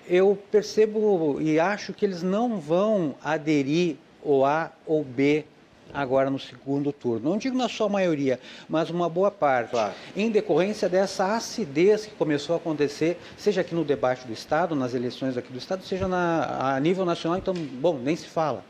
eu percebo e acho que eles não vão aderir ou A ou B agora no segundo turno. Não digo na sua maioria, mas uma boa parte. Claro. Em decorrência dessa acidez que começou a acontecer, seja aqui no debate do Estado, nas eleições aqui do Estado, seja na, a nível nacional, então, bom, nem se fala.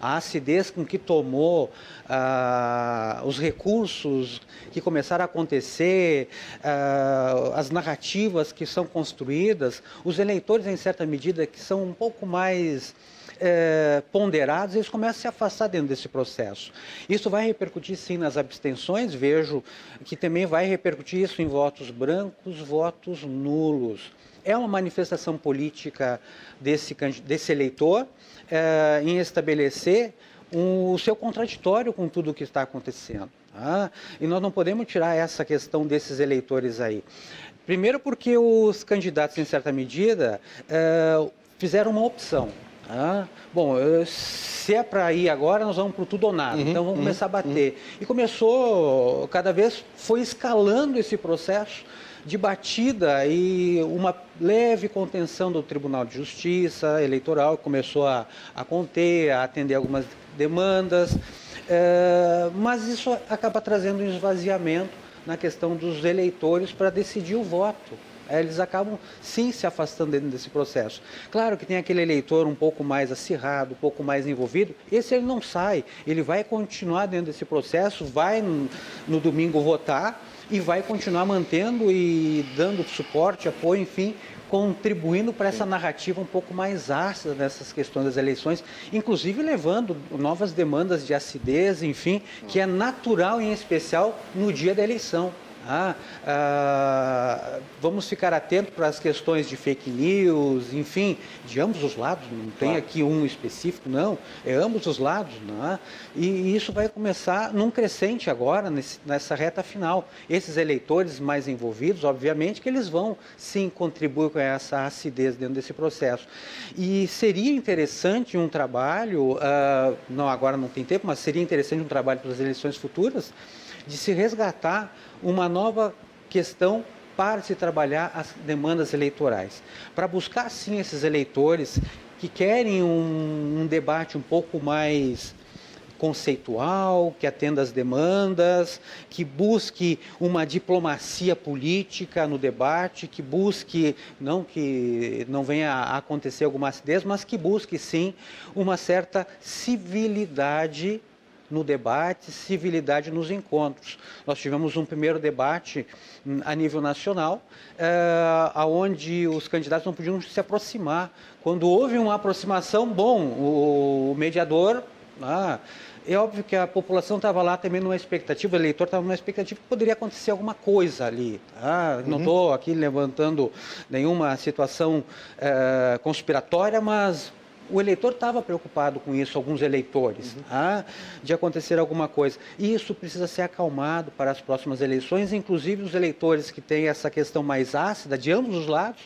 A acidez com que tomou ah, os recursos que começaram a acontecer, ah, as narrativas que são construídas, os eleitores, em certa medida, que são um pouco mais é, ponderados, eles começam a se afastar dentro desse processo. Isso vai repercutir sim nas abstenções, vejo que também vai repercutir isso em votos brancos, votos nulos. É uma manifestação política desse, desse eleitor é, em estabelecer um, o seu contraditório com tudo o que está acontecendo. Tá? E nós não podemos tirar essa questão desses eleitores aí. Primeiro porque os candidatos, em certa medida, é, fizeram uma opção. Ah, bom, se é para ir agora, nós vamos para tudo ou nada. Uhum, então vamos uhum, começar a bater. Uhum. E começou, cada vez foi escalando esse processo de batida e uma leve contenção do Tribunal de Justiça Eleitoral, que começou a, a conter, a atender algumas demandas. É, mas isso acaba trazendo um esvaziamento na questão dos eleitores para decidir o voto. É, eles acabam sim se afastando desse processo. Claro que tem aquele eleitor um pouco mais acirrado, um pouco mais envolvido, esse ele não sai, ele vai continuar dentro desse processo, vai no, no domingo votar e vai continuar mantendo e dando suporte, apoio, enfim, contribuindo para essa narrativa um pouco mais ácida nessas questões das eleições, inclusive levando novas demandas de acidez, enfim, que é natural em especial no dia da eleição. Ah, ah, vamos ficar atentos para as questões de fake news, enfim, de ambos os lados, não tem claro. aqui um específico, não, é ambos os lados. Não é? e, e, isso vai começar num crescente agora, nesse, nessa reta final. Esses eleitores mais envolvidos, obviamente, que eles vão sim contribuir com essa acidez dentro desse processo. E seria interessante um trabalho, ah, não agora não tem tempo, mas seria interessante um trabalho para as eleições futuras, de se resgatar uma nova questão para se trabalhar as demandas eleitorais. Para buscar, sim, esses eleitores que querem um, um debate um pouco mais conceitual, que atenda às demandas, que busque uma diplomacia política no debate, que busque, não que não venha a acontecer alguma acidez, mas que busque sim uma certa civilidade no debate, civilidade nos encontros. Nós tivemos um primeiro debate hum, a nível nacional, eh, onde os candidatos não podiam se aproximar. Quando houve uma aproximação, bom, o, o mediador. Ah, é óbvio que a população estava lá também numa expectativa, o eleitor estava numa expectativa que poderia acontecer alguma coisa ali. Tá? Não estou uhum. aqui levantando nenhuma situação é, conspiratória, mas o eleitor estava preocupado com isso, alguns eleitores, uhum. ah, de acontecer alguma coisa. E isso precisa ser acalmado para as próximas eleições, inclusive os eleitores que têm essa questão mais ácida, de ambos os lados,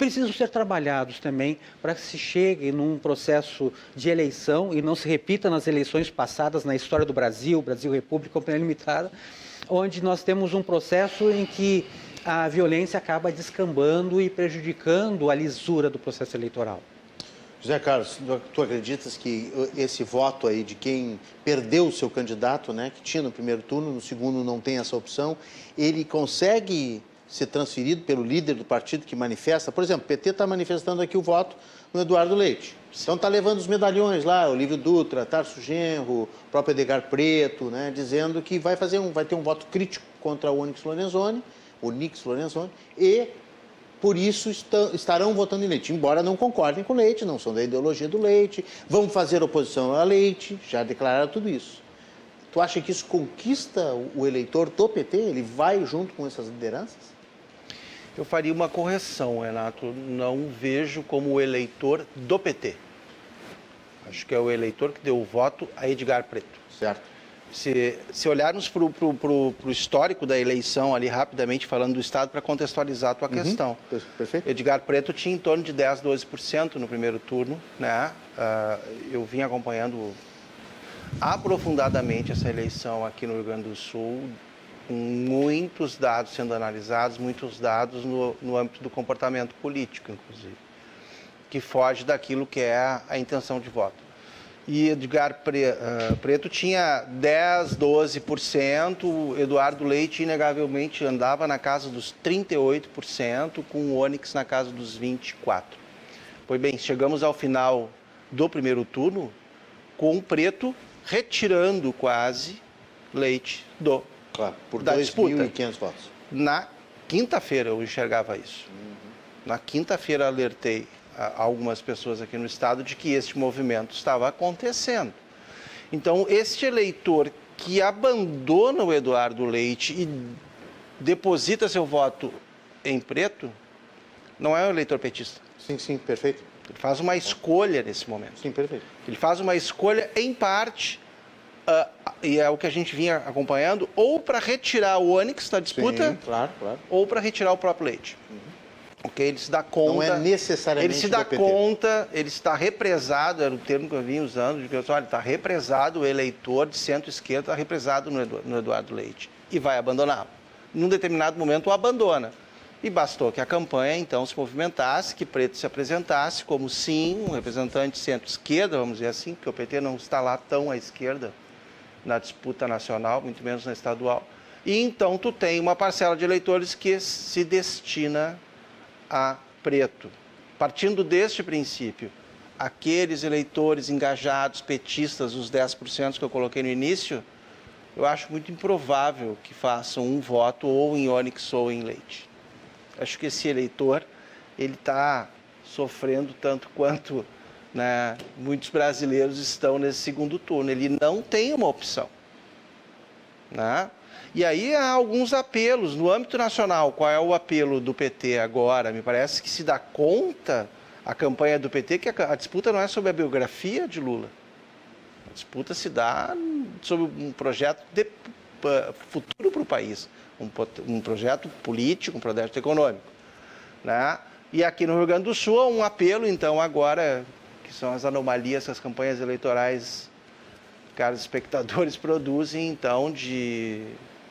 precisam ser trabalhados também para que se chegue num processo de eleição e não se repita nas eleições passadas na história do Brasil, Brasil República Companhia Limitada, onde nós temos um processo em que a violência acaba descambando e prejudicando a lisura do processo eleitoral. José Carlos, tu acreditas que esse voto aí de quem perdeu o seu candidato, né, que tinha no primeiro turno, no segundo não tem essa opção, ele consegue ser transferido pelo líder do partido que manifesta? Por exemplo, o PT está manifestando aqui o voto no Eduardo Leite. Então está levando os medalhões lá, o Lívio Dutra, Tarso Genro, o próprio Edgar Preto, né, dizendo que vai fazer um, vai ter um voto crítico contra o Onyx Lorenzoni, o Nix Lorenzoni, e por isso estarão votando em leite, embora não concordem com leite, não são da ideologia do leite, vão fazer oposição a leite, já declararam tudo isso. Tu acha que isso conquista o eleitor do PT? Ele vai junto com essas lideranças? Eu faria uma correção, Renato. Não vejo como o eleitor do PT. Acho que é o eleitor que deu o voto a Edgar Preto. Certo. Se, se olharmos para o histórico da eleição ali rapidamente, falando do Estado, para contextualizar a tua uhum. questão. Perfeito. Edgar Preto tinha em torno de 10, 12% no primeiro turno. Né? Uh, eu vim acompanhando aprofundadamente essa eleição aqui no Rio Grande do Sul, com muitos dados sendo analisados, muitos dados no, no âmbito do comportamento político, inclusive, que foge daquilo que é a intenção de voto e Edgar ah, Preto tinha 10, 12%, Eduardo Leite inegavelmente andava na casa dos 38%, com o Onyx na casa dos 24%. Pois bem, chegamos ao final do primeiro turno com o Preto retirando quase Leite do claro, por da 2.500 votos. Na quinta-feira eu enxergava isso. Uhum. Na quinta-feira alertei algumas pessoas aqui no estado de que este movimento estava acontecendo. Então, este eleitor que abandona o Eduardo Leite e deposita seu voto em preto, não é um eleitor petista. Sim, sim, perfeito. Ele faz uma escolha nesse momento. Sim, perfeito. Ele faz uma escolha, em parte, uh, e é o que a gente vinha acompanhando, ou para retirar o Onix da disputa, sim, claro, claro. ou para retirar o próprio Leite. Uhum. Ok, ele se dá conta. Não é necessariamente. Ele se dá conta, ele está represado, era o termo que eu vinha usando, de que olha, está represado o eleitor de centro-esquerda, está represado no Eduardo Leite e vai abandoná-lo. Num determinado momento o abandona. E bastou que a campanha então se movimentasse, que Preto se apresentasse como sim, um representante centro-esquerda, vamos dizer assim, porque o PT não está lá tão à esquerda na disputa nacional, muito menos na estadual. E então tu tem uma parcela de eleitores que se destina a preto. Partindo deste princípio, aqueles eleitores engajados, petistas, os 10% que eu coloquei no início, eu acho muito improvável que façam um voto ou em Onyx ou em Leite. Acho que esse eleitor, ele está sofrendo tanto quanto né, muitos brasileiros estão nesse segundo turno. Ele não tem uma opção. Né? E aí há alguns apelos. No âmbito nacional, qual é o apelo do PT agora? Me parece que se dá conta a campanha do PT que a, disputa não é sobre a biografia de Lula. A disputa se dá sobre um projeto de futuro para o país, um, projeto político, um projeto econômico. Né? E aqui no Rio Grande do Sul, um apelo, então, agora, que são as anomalias que as campanhas eleitorais, caros espectadores, produzem, então, de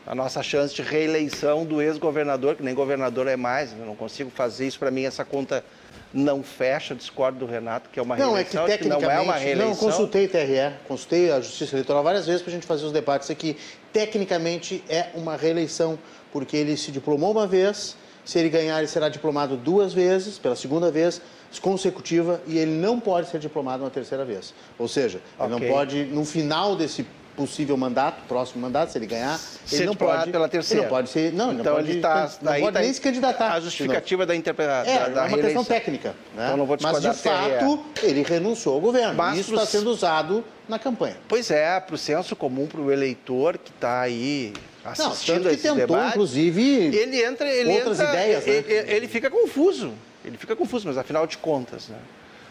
a nossa chance de reeleição do ex-governador, que nem governador é mais, eu não consigo fazer isso para mim, essa conta não fecha, discordo do Renato, que é uma não, reeleição, é que, tecnicamente, que não é uma reeleição. Não, consultei TRE, consultei a Justiça Eleitoral várias vezes para a gente fazer os debates aqui. Tecnicamente é uma reeleição, porque ele se diplomou uma vez, se ele ganhar ele será diplomado duas vezes, pela segunda vez, consecutiva, e ele não pode ser diplomado uma terceira vez. Ou seja, okay. ele não pode, no final desse possível mandato, próximo mandato, se ele ganhar, ele não pode pela terceira. Ele não pode ser, não, então não pode, ele tá, não pode tá nem se candidatar. A justificativa da interpretação é, da, é uma questão técnica, né? Então não vou Mas de fato ele renunciou ao governo. Mas Isso está sendo usado na campanha. Pois é, para o senso comum, para o eleitor que está aí assistindo não, a esse tentou, debate, inclusive, ele entra, ele outras entra, ideias, né? ele, ele fica confuso. Ele fica confuso, mas afinal de contas, né?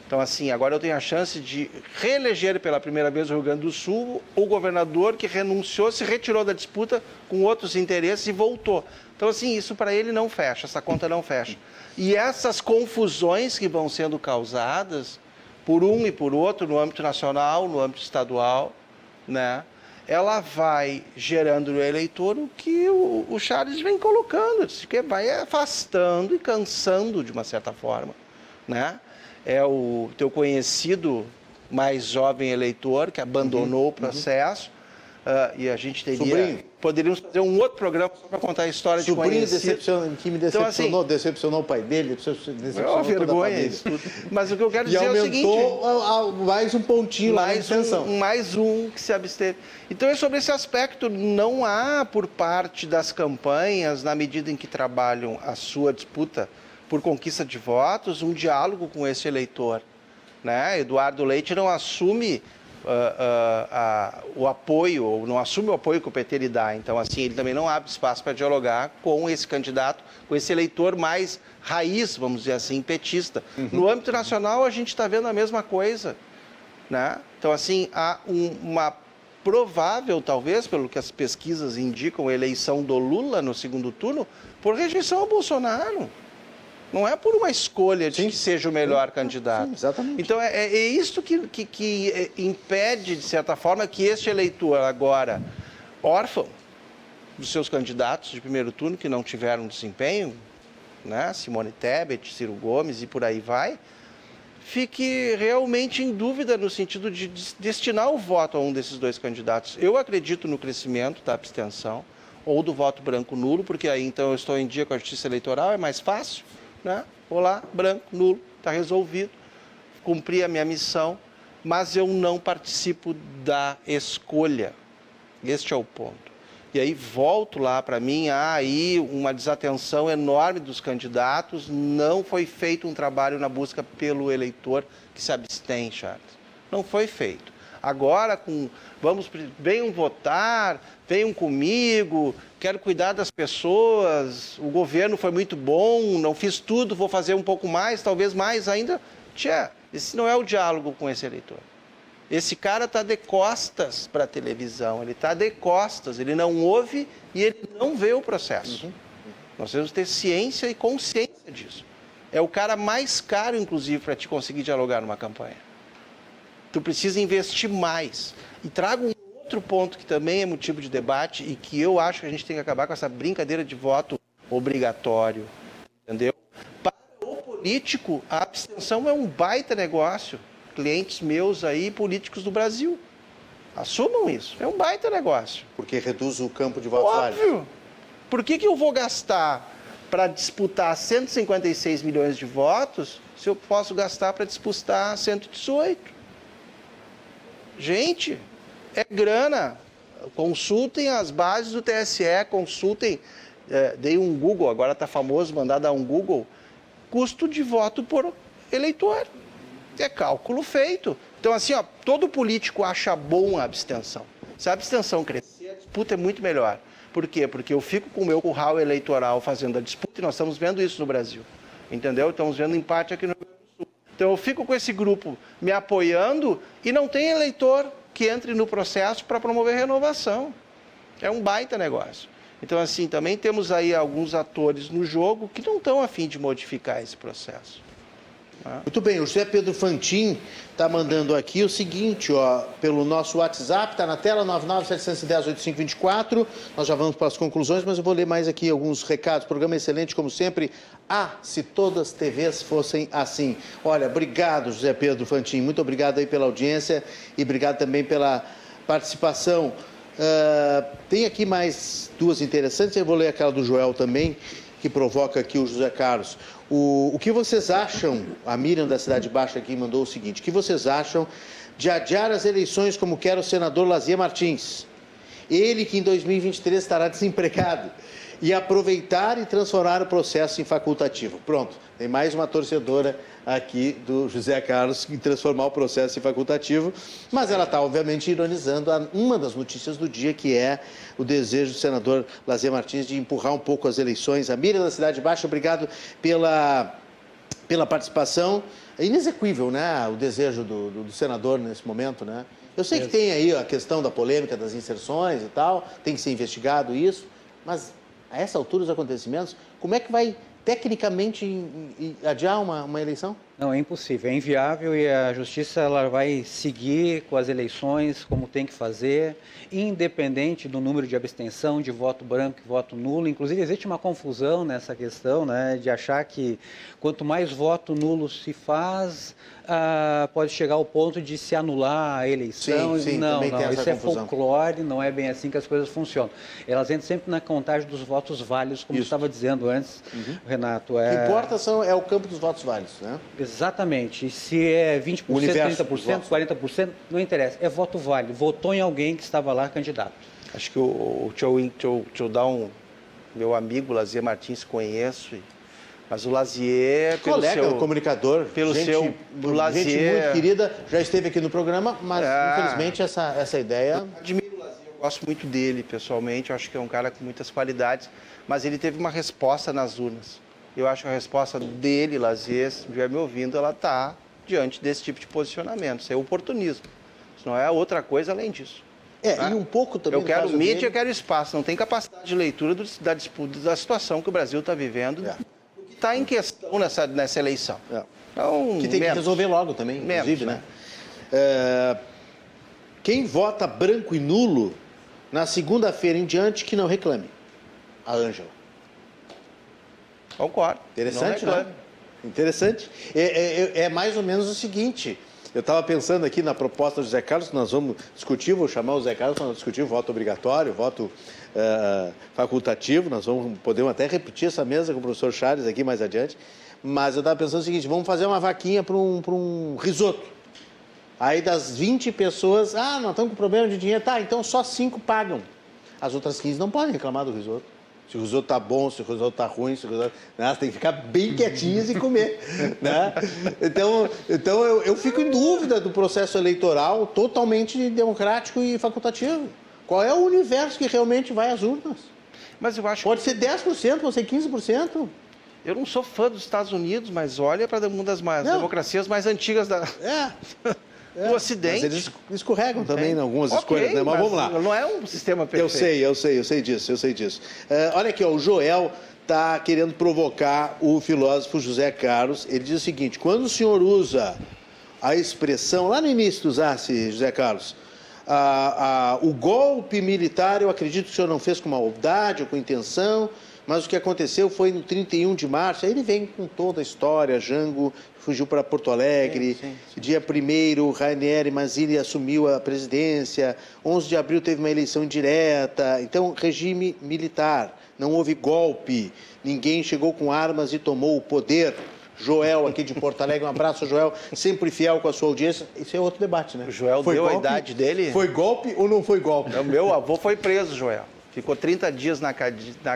Então, assim, agora eu tenho a chance de reeleger pela primeira vez o Rio Grande do Sul o governador que renunciou, se retirou da disputa com outros interesses e voltou. Então, assim, isso para ele não fecha, essa conta não fecha. E essas confusões que vão sendo causadas por um e por outro no âmbito nacional, no âmbito estadual, né? Ela vai gerando no eleitor o que o, o Charles vem colocando, que vai afastando e cansando de uma certa forma, né? É o teu conhecido mais jovem eleitor que abandonou uhum, o processo. Uhum. Uh, e a gente teria. Sobrinho. Poderíamos fazer um outro programa só para contar a história Sobrinho de conhecido. que me decepcionou, então, assim, decepcionou o pai dele, decepcionou é uma vergonha isso tudo. Mas o que eu quero dizer é o seguinte... aumentou mais um pontinho mais um, mais um que se absteve. Então é sobre esse aspecto. Não há por parte das campanhas, na medida em que trabalham a sua disputa por conquista de votos, um diálogo com esse eleitor. Né? Eduardo Leite não assume uh, uh, uh, o apoio, ou não assume o apoio que o PT lhe dá. Então, assim, ele também não abre espaço para dialogar com esse candidato, com esse eleitor mais raiz, vamos dizer assim, petista. Uhum. No âmbito nacional, a gente está vendo a mesma coisa. Né? Então, assim, há um, uma provável, talvez, pelo que as pesquisas indicam, eleição do Lula no segundo turno, por rejeição ao Bolsonaro. Não é por uma escolha de Sim. que seja o melhor candidato. Sim, exatamente. Então, é, é isso que, que, que é, impede, de certa forma, que este eleitor agora, órfão dos seus candidatos de primeiro turno, que não tiveram desempenho, né? Simone Tebet, Ciro Gomes e por aí vai, fique realmente em dúvida no sentido de destinar o voto a um desses dois candidatos. Eu acredito no crescimento da abstenção ou do voto branco nulo, porque aí então eu estou em dia com a justiça eleitoral, é mais fácil né? Vou lá, branco, nulo, está resolvido, cumpri a minha missão, mas eu não participo da escolha. Este é o ponto. E aí volto lá para mim, há aí uma desatenção enorme dos candidatos, não foi feito um trabalho na busca pelo eleitor que se abstém, Charles. Não foi feito. Agora, com vamos, venham votar, venham comigo, quero cuidar das pessoas, o governo foi muito bom, não fiz tudo, vou fazer um pouco mais, talvez mais ainda. Tchê, esse não é o diálogo com esse eleitor. Esse cara está de costas para a televisão, ele está de costas, ele não ouve e ele não vê o processo. Uhum. Nós temos que ter ciência e consciência disso. É o cara mais caro, inclusive, para te conseguir dialogar numa campanha. Tu precisa investir mais. E trago um outro ponto que também é motivo de debate e que eu acho que a gente tem que acabar com essa brincadeira de voto obrigatório, entendeu? Para o político, a abstenção é um baita negócio. Clientes meus aí, políticos do Brasil, assumam isso. É um baita negócio. Porque reduz o campo de votos Óbvio. Por que, que eu vou gastar para disputar 156 milhões de votos se eu posso gastar para disputar 118? Gente, é grana. Consultem as bases do TSE, consultem. É, dei um Google, agora está famoso mandar dar um Google. Custo de voto por eleitor. É cálculo feito. Então, assim, ó, todo político acha bom a abstenção. Se a abstenção crescer, a disputa é muito melhor. Por quê? Porque eu fico com o meu curral eleitoral fazendo a disputa e nós estamos vendo isso no Brasil. Entendeu? Estamos vendo empate aqui no Rio Grande do Sul. Então eu fico com esse grupo me apoiando e não tem eleitor que entre no processo para promover renovação. É um baita negócio. Então, assim, também temos aí alguns atores no jogo que não estão afim de modificar esse processo. Tá? Muito bem, o José Pedro Fantin está mandando aqui o seguinte, ó, pelo nosso WhatsApp, está na tela, 997108524. Nós já vamos para as conclusões, mas eu vou ler mais aqui alguns recados. Programa excelente, como sempre. Ah, se todas as TVs fossem assim. Olha, obrigado, José Pedro Fantin. Muito obrigado aí pela audiência e obrigado também pela participação. Uh, tem aqui mais duas interessantes, eu vou ler aquela do Joel também, que provoca aqui o José Carlos. O, o que vocês acham, a Miriam da Cidade Baixa aqui mandou o seguinte, o que vocês acham de adiar as eleições como quer o senador Lazier Martins? Ele que em 2023 estará desempregado e aproveitar e transformar o processo em facultativo. Pronto, tem mais uma torcedora aqui do José Carlos em transformar o processo em facultativo, mas ela está obviamente ironizando uma das notícias do dia, que é o desejo do senador Lazer Martins de empurrar um pouco as eleições. A Miriam da Cidade Baixa, obrigado pela, pela participação. É inexequível, né, o desejo do, do, do senador nesse momento, né? Eu sei que tem aí a questão da polêmica das inserções e tal, tem que ser investigado isso, mas a essa altura dos acontecimentos, como é que vai tecnicamente adiar uma, uma eleição? Não, é impossível, é inviável e a justiça ela vai seguir com as eleições como tem que fazer, independente do número de abstenção, de voto branco e voto nulo. Inclusive existe uma confusão nessa questão, né, de achar que quanto mais voto nulo se faz, ah, pode chegar ao ponto de se anular a eleição. Sim, sim, não, não, isso é confusão. folclore, não é bem assim que as coisas funcionam. Elas entram sempre na contagem dos votos válidos, como estava dizendo antes, uhum. Renato. É... O que importa são, é o campo dos votos válidos, né? Exatamente. Se é 20%, 30%, 40%, não interessa. É voto válido. Votou em alguém que estava lá candidato. Acho que o, o eu dar um. Meu amigo Lazier Martins conheço. Mas o Lazier, pelo Colega, seu, comunicador, pelo gente, seu o Lazier, gente muito querida, já esteve aqui no programa, mas é, infelizmente essa, essa ideia. Admiro o Lazier, eu gosto muito dele pessoalmente, eu acho que é um cara com muitas qualidades, mas ele teve uma resposta nas urnas. Eu acho que a resposta dele, Lazier, se estiver me ouvindo, ela está diante desse tipo de posicionamento. Isso é oportunismo. Isso não é outra coisa além disso. É, tá? e um pouco também. Eu quero mídia, dele... eu quero espaço. Não tem capacidade de leitura do, da disputa, da situação que o Brasil está vivendo, é. o que está em questão nessa, nessa eleição. É. Então, que tem menos. que resolver logo também, menos, inclusive, né? né? É, quem vota branco e nulo, na segunda-feira em diante, que não reclame. A Ângela. Concordo. Interessante, né? Interessante. É, é, é, é mais ou menos o seguinte. Eu estava pensando aqui na proposta do Zé Carlos, nós vamos discutir, vou chamar o Zé Carlos para discutir o voto obrigatório, voto uh, facultativo, nós vamos, podemos até repetir essa mesa com o professor Charles aqui mais adiante, mas eu estava pensando o seguinte, vamos fazer uma vaquinha para um, um risoto. Aí das 20 pessoas, ah, nós estamos com problema de dinheiro, tá, então só 5 pagam. As outras 15 não podem reclamar do risoto se o risoto tá bom, se o risoto tá ruim, se o risoto... Né? Você tem que ficar bem quietinhos e comer, né? Então, então eu, eu fico em dúvida do processo eleitoral totalmente democrático e facultativo. Qual é o universo que realmente vai às urnas? Mas eu acho Pode que... ser 10%, pode ser 15%. Eu não sou fã dos Estados Unidos, mas olha para uma das mais, democracias mais antigas da... É. é, do Ocidente. Mas eles escorregam também em algumas okay, escolhas, né? Mas, mas, vamos lá. Não é um sistema perfeito. Eu sei, eu sei, eu sei disso, eu sei disso. Uh, olha aqui, ó, o Joel está querendo provocar o filósofo José Carlos. Ele diz o seguinte: quando o senhor usa a expressão, lá no início usasse, José Carlos, o golpe militar, eu acredito que o senhor não fez com maldade ou com intenção, mas o que aconteceu foi no 31 de março. Aí ele vem com toda a história, Jango fugiu para Porto Alegre. Sim, sim, sim. Dia 1 Rainieri Mazzilli assumiu a presidência. 11 de abril teve uma eleição indireta. Então, regime militar. Não houve golpe. Ninguém chegou com armas e tomou o poder. Joel, aqui de Porto Alegre, um abraço, Joel, sempre fiel com a sua audiência. Isso é outro debate, né? O Joel foi deu golpe? a idade dele? Foi golpe ou não foi golpe? O meu avô foi preso, Joel. Ficou 30 dias na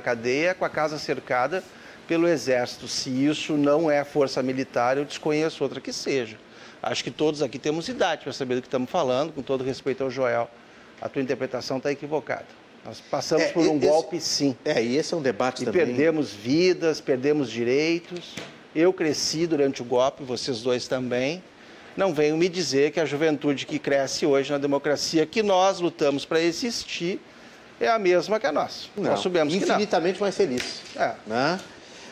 cadeia, com a casa cercada pelo Exército. Se isso não é força militar, eu desconheço outra que seja. Acho que todos aqui temos idade para saber do que estamos falando, com todo respeito ao Joel. A tua interpretação está equivocada. Nós passamos é, por um esse, golpe, sim. É, e esse é um debate e também. perdemos vidas, perdemos direitos. Eu cresci durante o golpe, vocês dois também. Não venham me dizer que a juventude que cresce hoje na democracia, que nós lutamos para existir, é a mesma que a nossa. Não, nós sabemos infinitamente mais feliz. É. Né?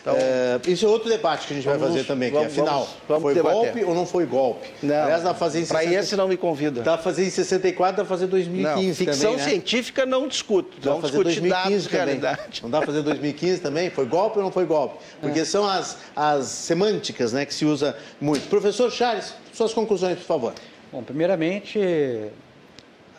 Então, é, isso é outro debate que a gente vamos, vai fazer também, vamos, que é afinal, vamos, foi debater. golpe ou não foi golpe? Não, Aliás, dá fazer Para esse não me convida. Dá para fazer em 64, dá para fazer em 2015 não, ficção também, né? científica não discuto. Dá não fazer 2015 também. Não dá para fazer 2015 também? Foi golpe ou não foi golpe? Porque é. são as, as semânticas né, que se usa muito. Professor Charles, suas conclusões, por favor. Bom, primeiramente,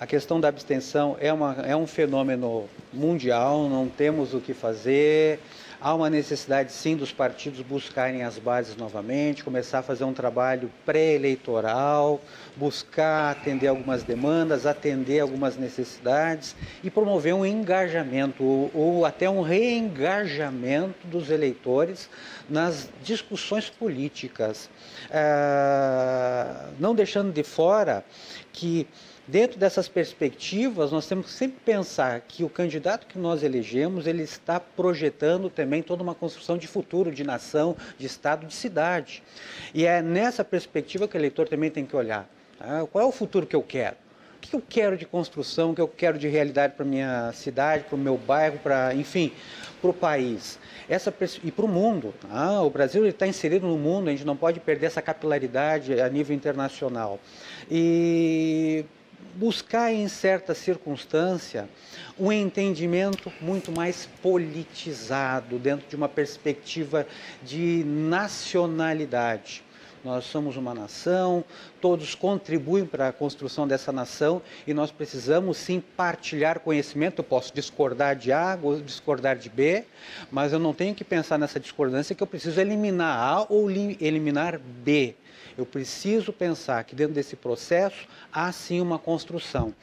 a questão da abstenção é, uma, é um fenômeno mundial, não temos o que fazer. Há uma necessidade, sim, dos partidos buscarem as bases novamente, começar a fazer um trabalho pré-eleitoral, buscar atender algumas demandas, atender algumas necessidades e promover um engajamento ou, ou até um reengajamento dos eleitores nas discussões políticas. Ah, não deixando de fora que Dentro dessas perspectivas, nós temos que sempre pensar que o candidato que nós elegemos, ele está projetando também toda uma construção de futuro, de nação, de estado, de cidade. E é nessa perspectiva que o eleitor também tem que olhar. Tá? Qual é o futuro que eu quero? O que eu quero de construção, o que eu quero de realidade para minha cidade, para o meu bairro, para, enfim, para o país essa, e para o mundo. Tá? O Brasil está inserido no mundo, a gente não pode perder essa capilaridade a nível internacional. E buscar em certa circunstância um entendimento muito mais politizado, dentro de uma perspectiva de nacionalidade. Nós somos uma nação, todos contribuem para a construção dessa nação e nós precisamos sim partilhar conhecimento. Eu posso discordar de A, discordar de B, mas eu não tenho que pensar nessa discordância que eu preciso eliminar A ou eliminar B. Eu preciso pensar que dentro desse processo há sim uma construção.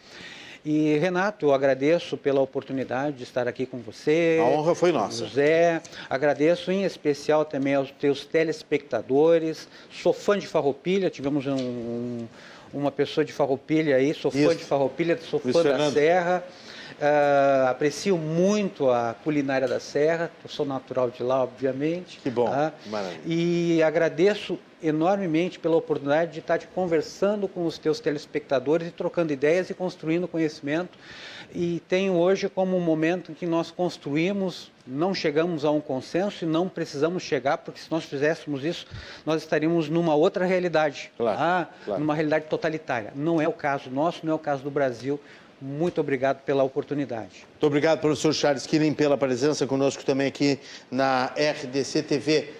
E Renato, eu agradeço pela oportunidade de estar aqui com você. A honra foi nossa. José, agradeço em especial também aos teus telespectadores. Sou fã de Farroupilha, tivemos um, um, uma pessoa de Farroupilha aí, sou Isso. fã de Farroupilha, sou fã da Serra. Uh, aprecio muito a culinária da Serra, eu sou natural de lá, obviamente. Que bom, maravilha. E agradeço enormemente pela oportunidade de estar te conversando com os teus telespectadores e trocando ideias e construindo conhecimento. E tenho hoje como um momento em que nós construímos, não chegamos a um consenso e não precisamos chegar, porque se nós fizéssemos isso, nós estaríamos numa outra realidade, claro, ah, claro. numa realidade totalitária. Não é o caso nosso, não é o caso do Brasil. Muito obrigado pela oportunidade. Muito obrigado, professor Charles Killing, pela presença conosco também aqui na RDC TV.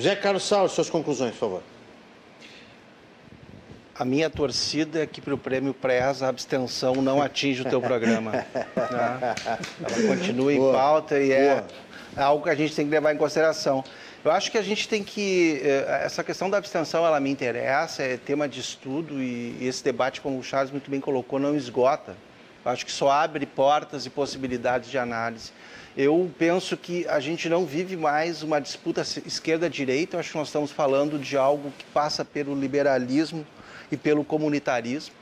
José Carlos Salles, suas conclusões, por favor. A minha torcida é que para o prêmio Prez a abstenção não atinja o teu programa. né? Ela continua em Boa. pauta e é Boa. algo que a gente tem que levar em consideração. Eu acho que a gente tem que. Eh, essa questão da abstenção, ela me interessa, é tema de estudo e esse debate, como o Charles muito bem colocou, não esgota. Eu acho que só abre portas e possibilidades de análise. Eu penso que a gente não vive mais uma disputa esquerda-direita, eu acho que nós estamos falando de algo que passa pelo liberalismo e pelo comunitarismo.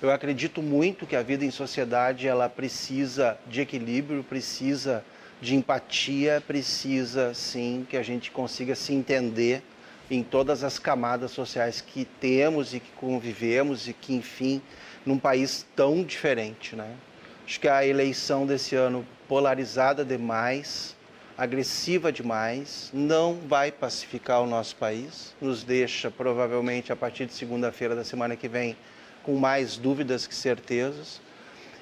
Eu acredito muito que a vida em sociedade ela precisa de equilíbrio, precisa de empatia, precisa sim que a gente consiga se entender em todas as camadas sociais que temos e que convivemos e que, enfim, num país tão diferente, né? Acho que a eleição desse ano polarizada demais, agressiva demais, não vai pacificar o nosso país, nos deixa provavelmente a partir de segunda-feira da semana que vem com mais dúvidas que certezas.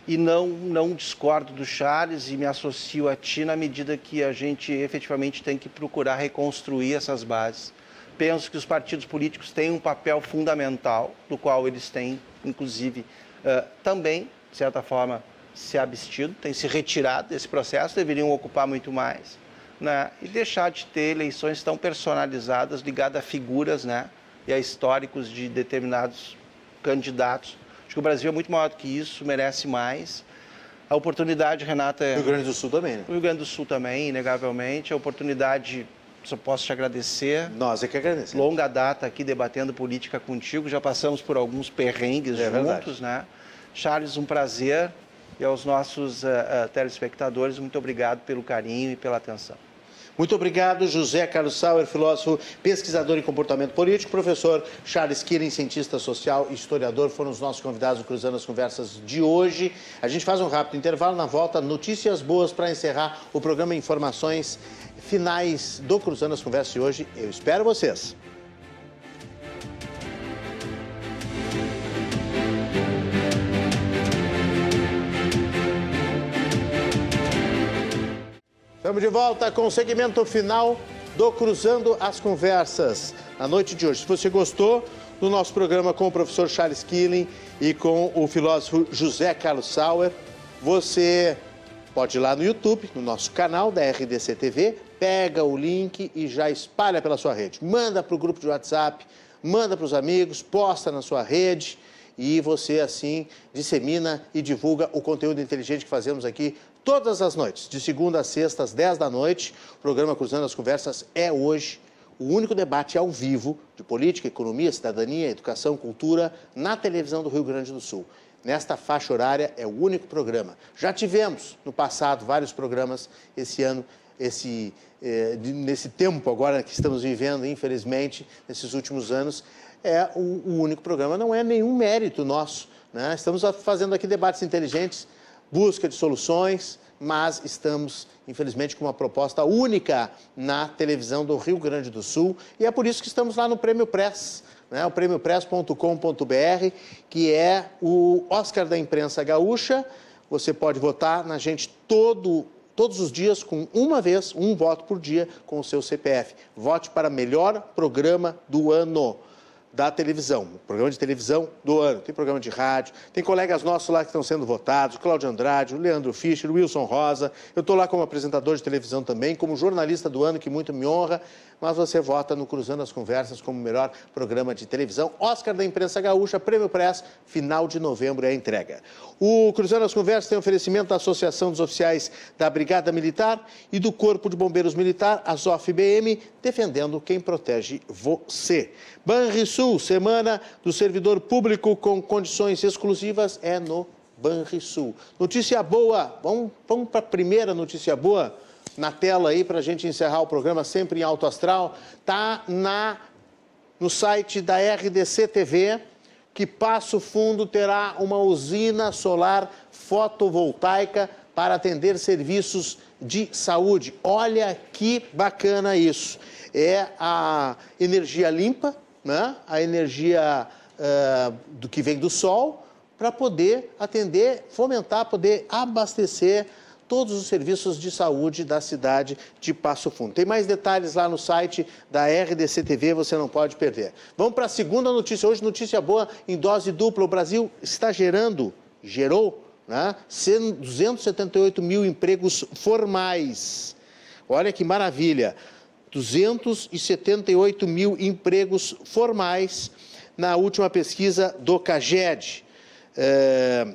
E não, não discordo do Charles e me associo a ti na medida que a gente efetivamente tem que procurar reconstruir essas bases. Penso que os partidos políticos têm um papel fundamental, do qual eles têm, inclusive, uh, também, de certa forma, se abstido, têm se retirado desse processo, deveriam ocupar muito mais. Né? E deixar de ter eleições tão personalizadas, ligadas a figuras né? e a históricos de determinados candidatos. Acho que o Brasil é muito maior do que isso, merece mais. A oportunidade, Renata. É... Rio Grande do Sul também, né? O Rio Grande do Sul também, inegavelmente. A oportunidade, só posso te agradecer. Nós é que agradecemos. Longa data aqui debatendo política contigo. Já passamos por alguns perrengues é juntos, verdade. né? Charles, um prazer. E aos nossos uh, uh, telespectadores, muito obrigado pelo carinho e pela atenção. Muito obrigado, José Carlos Sauer, filósofo, pesquisador em comportamento político, professor Charles Kirin, cientista social e historiador, foram os nossos convidados do Cruzando as Conversas de hoje. A gente faz um rápido intervalo, na volta, notícias boas para encerrar o programa Informações finais do Cruzando as Conversas de hoje. Eu espero vocês. Estamos de volta com o segmento final do Cruzando as Conversas na noite de hoje. Se você gostou do nosso programa com o professor Charles Killing e com o filósofo José Carlos Sauer, você pode ir lá no YouTube, no nosso canal da RDC TV, pega o link e já espalha pela sua rede. Manda para o grupo de WhatsApp, manda para os amigos, posta na sua rede e você assim dissemina e divulga o conteúdo inteligente que fazemos aqui todas as noites, de segunda a sexta, às 10 da noite. O programa Cruzando as Conversas é hoje o único debate ao vivo de política, economia, cidadania, educação, cultura na televisão do Rio Grande do Sul. Nesta faixa horária é o único programa. Já tivemos no passado vários programas esse ano, esse, eh, nesse tempo agora que estamos vivendo, infelizmente, nesses últimos anos, é o, o único programa. Não é nenhum mérito nosso. Né? Estamos fazendo aqui debates inteligentes busca de soluções, mas estamos, infelizmente, com uma proposta única na televisão do Rio Grande do Sul e é por isso que estamos lá no Prêmio Press. Né, o prêmiopress.com.br, que é o Oscar da imprensa gaúcha. Você pode votar na gente todo, todos os dias com uma vez, um voto por dia com o seu CPF. Vote para melhor programa do ano da televisão, programa de televisão do ano. Tem programa de rádio, tem colegas nossos lá que estão sendo votados, Cláudio Andrade, Leandro Fischer, Wilson Rosa. Eu estou lá como apresentador de televisão também, como jornalista do ano, que muito me honra mas você vota no Cruzando as Conversas como melhor programa de televisão. Oscar da Imprensa Gaúcha, Prêmio Press, final de novembro é a entrega. O Cruzando as Conversas tem oferecimento da Associação dos Oficiais da Brigada Militar e do Corpo de Bombeiros Militar, a ZOF-BM, defendendo quem protege você. Banrisul, Semana do Servidor Público com condições exclusivas, é no Banrisul. Notícia boa, vamos, vamos para a primeira notícia boa na tela aí para a gente encerrar o programa sempre em alto astral. Tá na no site da RDC TV que Passo Fundo terá uma usina solar fotovoltaica para atender serviços de saúde. Olha que bacana isso. É a energia limpa, né? a energia uh, do que vem do sol, para poder atender, fomentar, poder abastecer todos os serviços de saúde da cidade de Passo Fundo. Tem mais detalhes lá no site da RDC TV, você não pode perder. Vamos para a segunda notícia. Hoje, notícia boa em dose dupla. O Brasil está gerando, gerou, né, 278 mil empregos formais. Olha que maravilha! 278 mil empregos formais na última pesquisa do CAGED. É,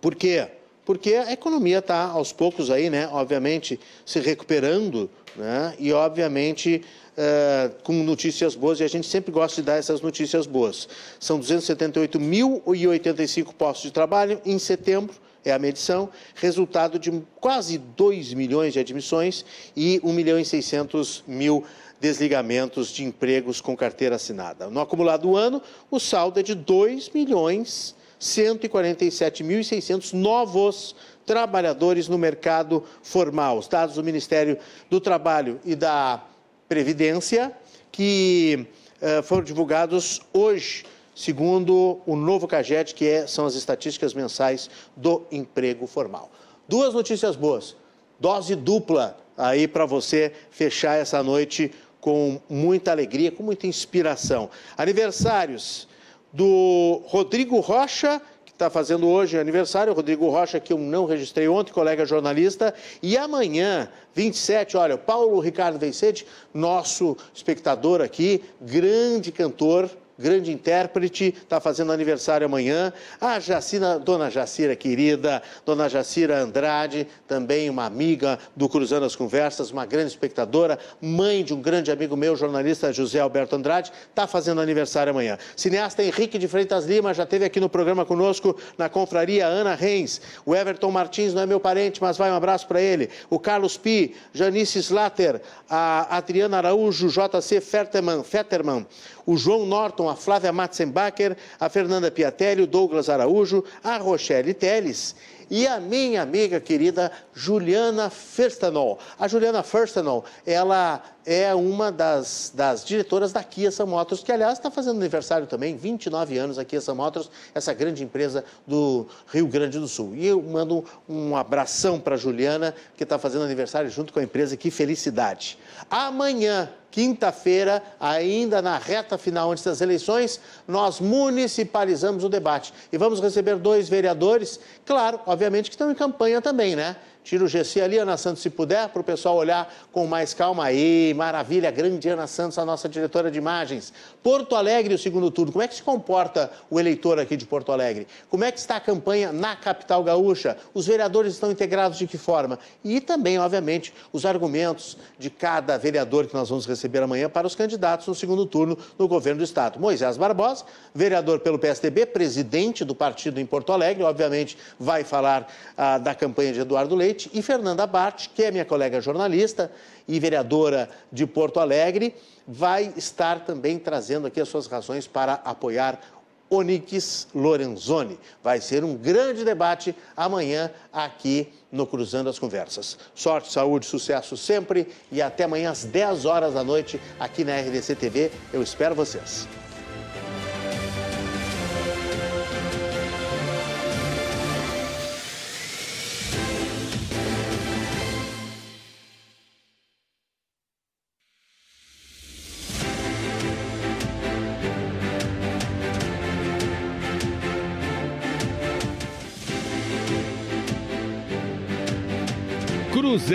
por quê? Porque a economia está aos poucos aí, né? Obviamente se recuperando, né? E obviamente é, com notícias boas, e a gente sempre gosta de dar essas notícias boas. São 278.085 postos de trabalho em setembro, é a medição, resultado de quase 2 milhões de admissões e 1 milhão e 600 mil desligamentos de empregos com carteira assinada. No acumulado do ano, o saldo é de 2 milhões 147.600 novos trabalhadores no mercado formal. Os dados do Ministério do Trabalho e da Previdência, que uh, foram divulgados hoje, segundo o novo CAGED, que é, são as estatísticas mensais do emprego formal. Duas notícias boas. Dose dupla aí para você fechar essa noite com muita alegria, com muita inspiração. Aniversários do Rodrigo Rocha, que está fazendo hoje aniversário, Rodrigo Rocha, que eu não registrei ontem, colega jornalista, e amanhã, 27, olha, Paulo Ricardo Vencete, nosso espectador aqui, grande cantor, grande intérprete, está fazendo aniversário amanhã. A Jacina, dona Jacira querida, dona Jacira Andrade, também uma amiga do Cruzando as Conversas, uma grande espectadora, mãe de um grande amigo meu, jornalista José Alberto Andrade, está fazendo aniversário amanhã. Cineasta Henrique de Freitas Lima já esteve aqui no programa conosco na confraria Ana Reis. O Everton Martins não é meu parente, mas vai um abraço para ele. O Carlos Pi, Janice Slater, a Adriana Araújo, JC Fetterman, Fetterman o João Norton, a Flávia Matzenbacher, a Fernanda Piatelli, o Douglas Araújo, a Rochelle Teles e a minha amiga querida Juliana Firstanol. A Juliana Firstanol, ela é uma das, das diretoras da Kia São Motors, que aliás está fazendo aniversário também, 29 anos a Kia São Motors, essa grande empresa do Rio Grande do Sul. E eu mando um abração para Juliana, que está fazendo aniversário junto com a empresa, que felicidade. Amanhã, quinta-feira, ainda na reta final antes das eleições, nós municipalizamos o debate e vamos receber dois vereadores, claro, obviamente que estão em campanha também, né? Tira o GC ali, Ana Santos, se puder, para o pessoal olhar com mais calma. Aí, maravilha, grande Ana Santos, a nossa diretora de imagens. Porto Alegre, o segundo turno. Como é que se comporta o eleitor aqui de Porto Alegre? Como é que está a campanha na capital gaúcha? Os vereadores estão integrados de que forma? E também, obviamente, os argumentos de cada vereador que nós vamos receber amanhã para os candidatos no segundo turno no governo do Estado. Moisés Barbosa, vereador pelo PSDB, presidente do partido em Porto Alegre, obviamente vai falar ah, da campanha de Eduardo Leite Leite e Fernanda Bart, que é minha colega jornalista e vereadora de Porto Alegre, vai estar também trazendo aqui as suas razões para apoiar Onix Lorenzoni. Vai ser um grande debate amanhã aqui no Cruzando as Conversas. Sorte, saúde, sucesso sempre e até amanhã às 10 horas da noite aqui na RDC TV. Eu espero vocês.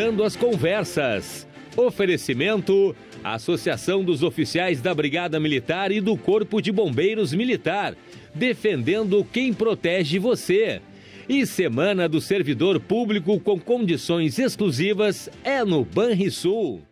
As Conversas. Oferecimento: Associação dos Oficiais da Brigada Militar e do Corpo de Bombeiros Militar, defendendo quem protege você. E Semana do Servidor Público com condições exclusivas é no Banrisul.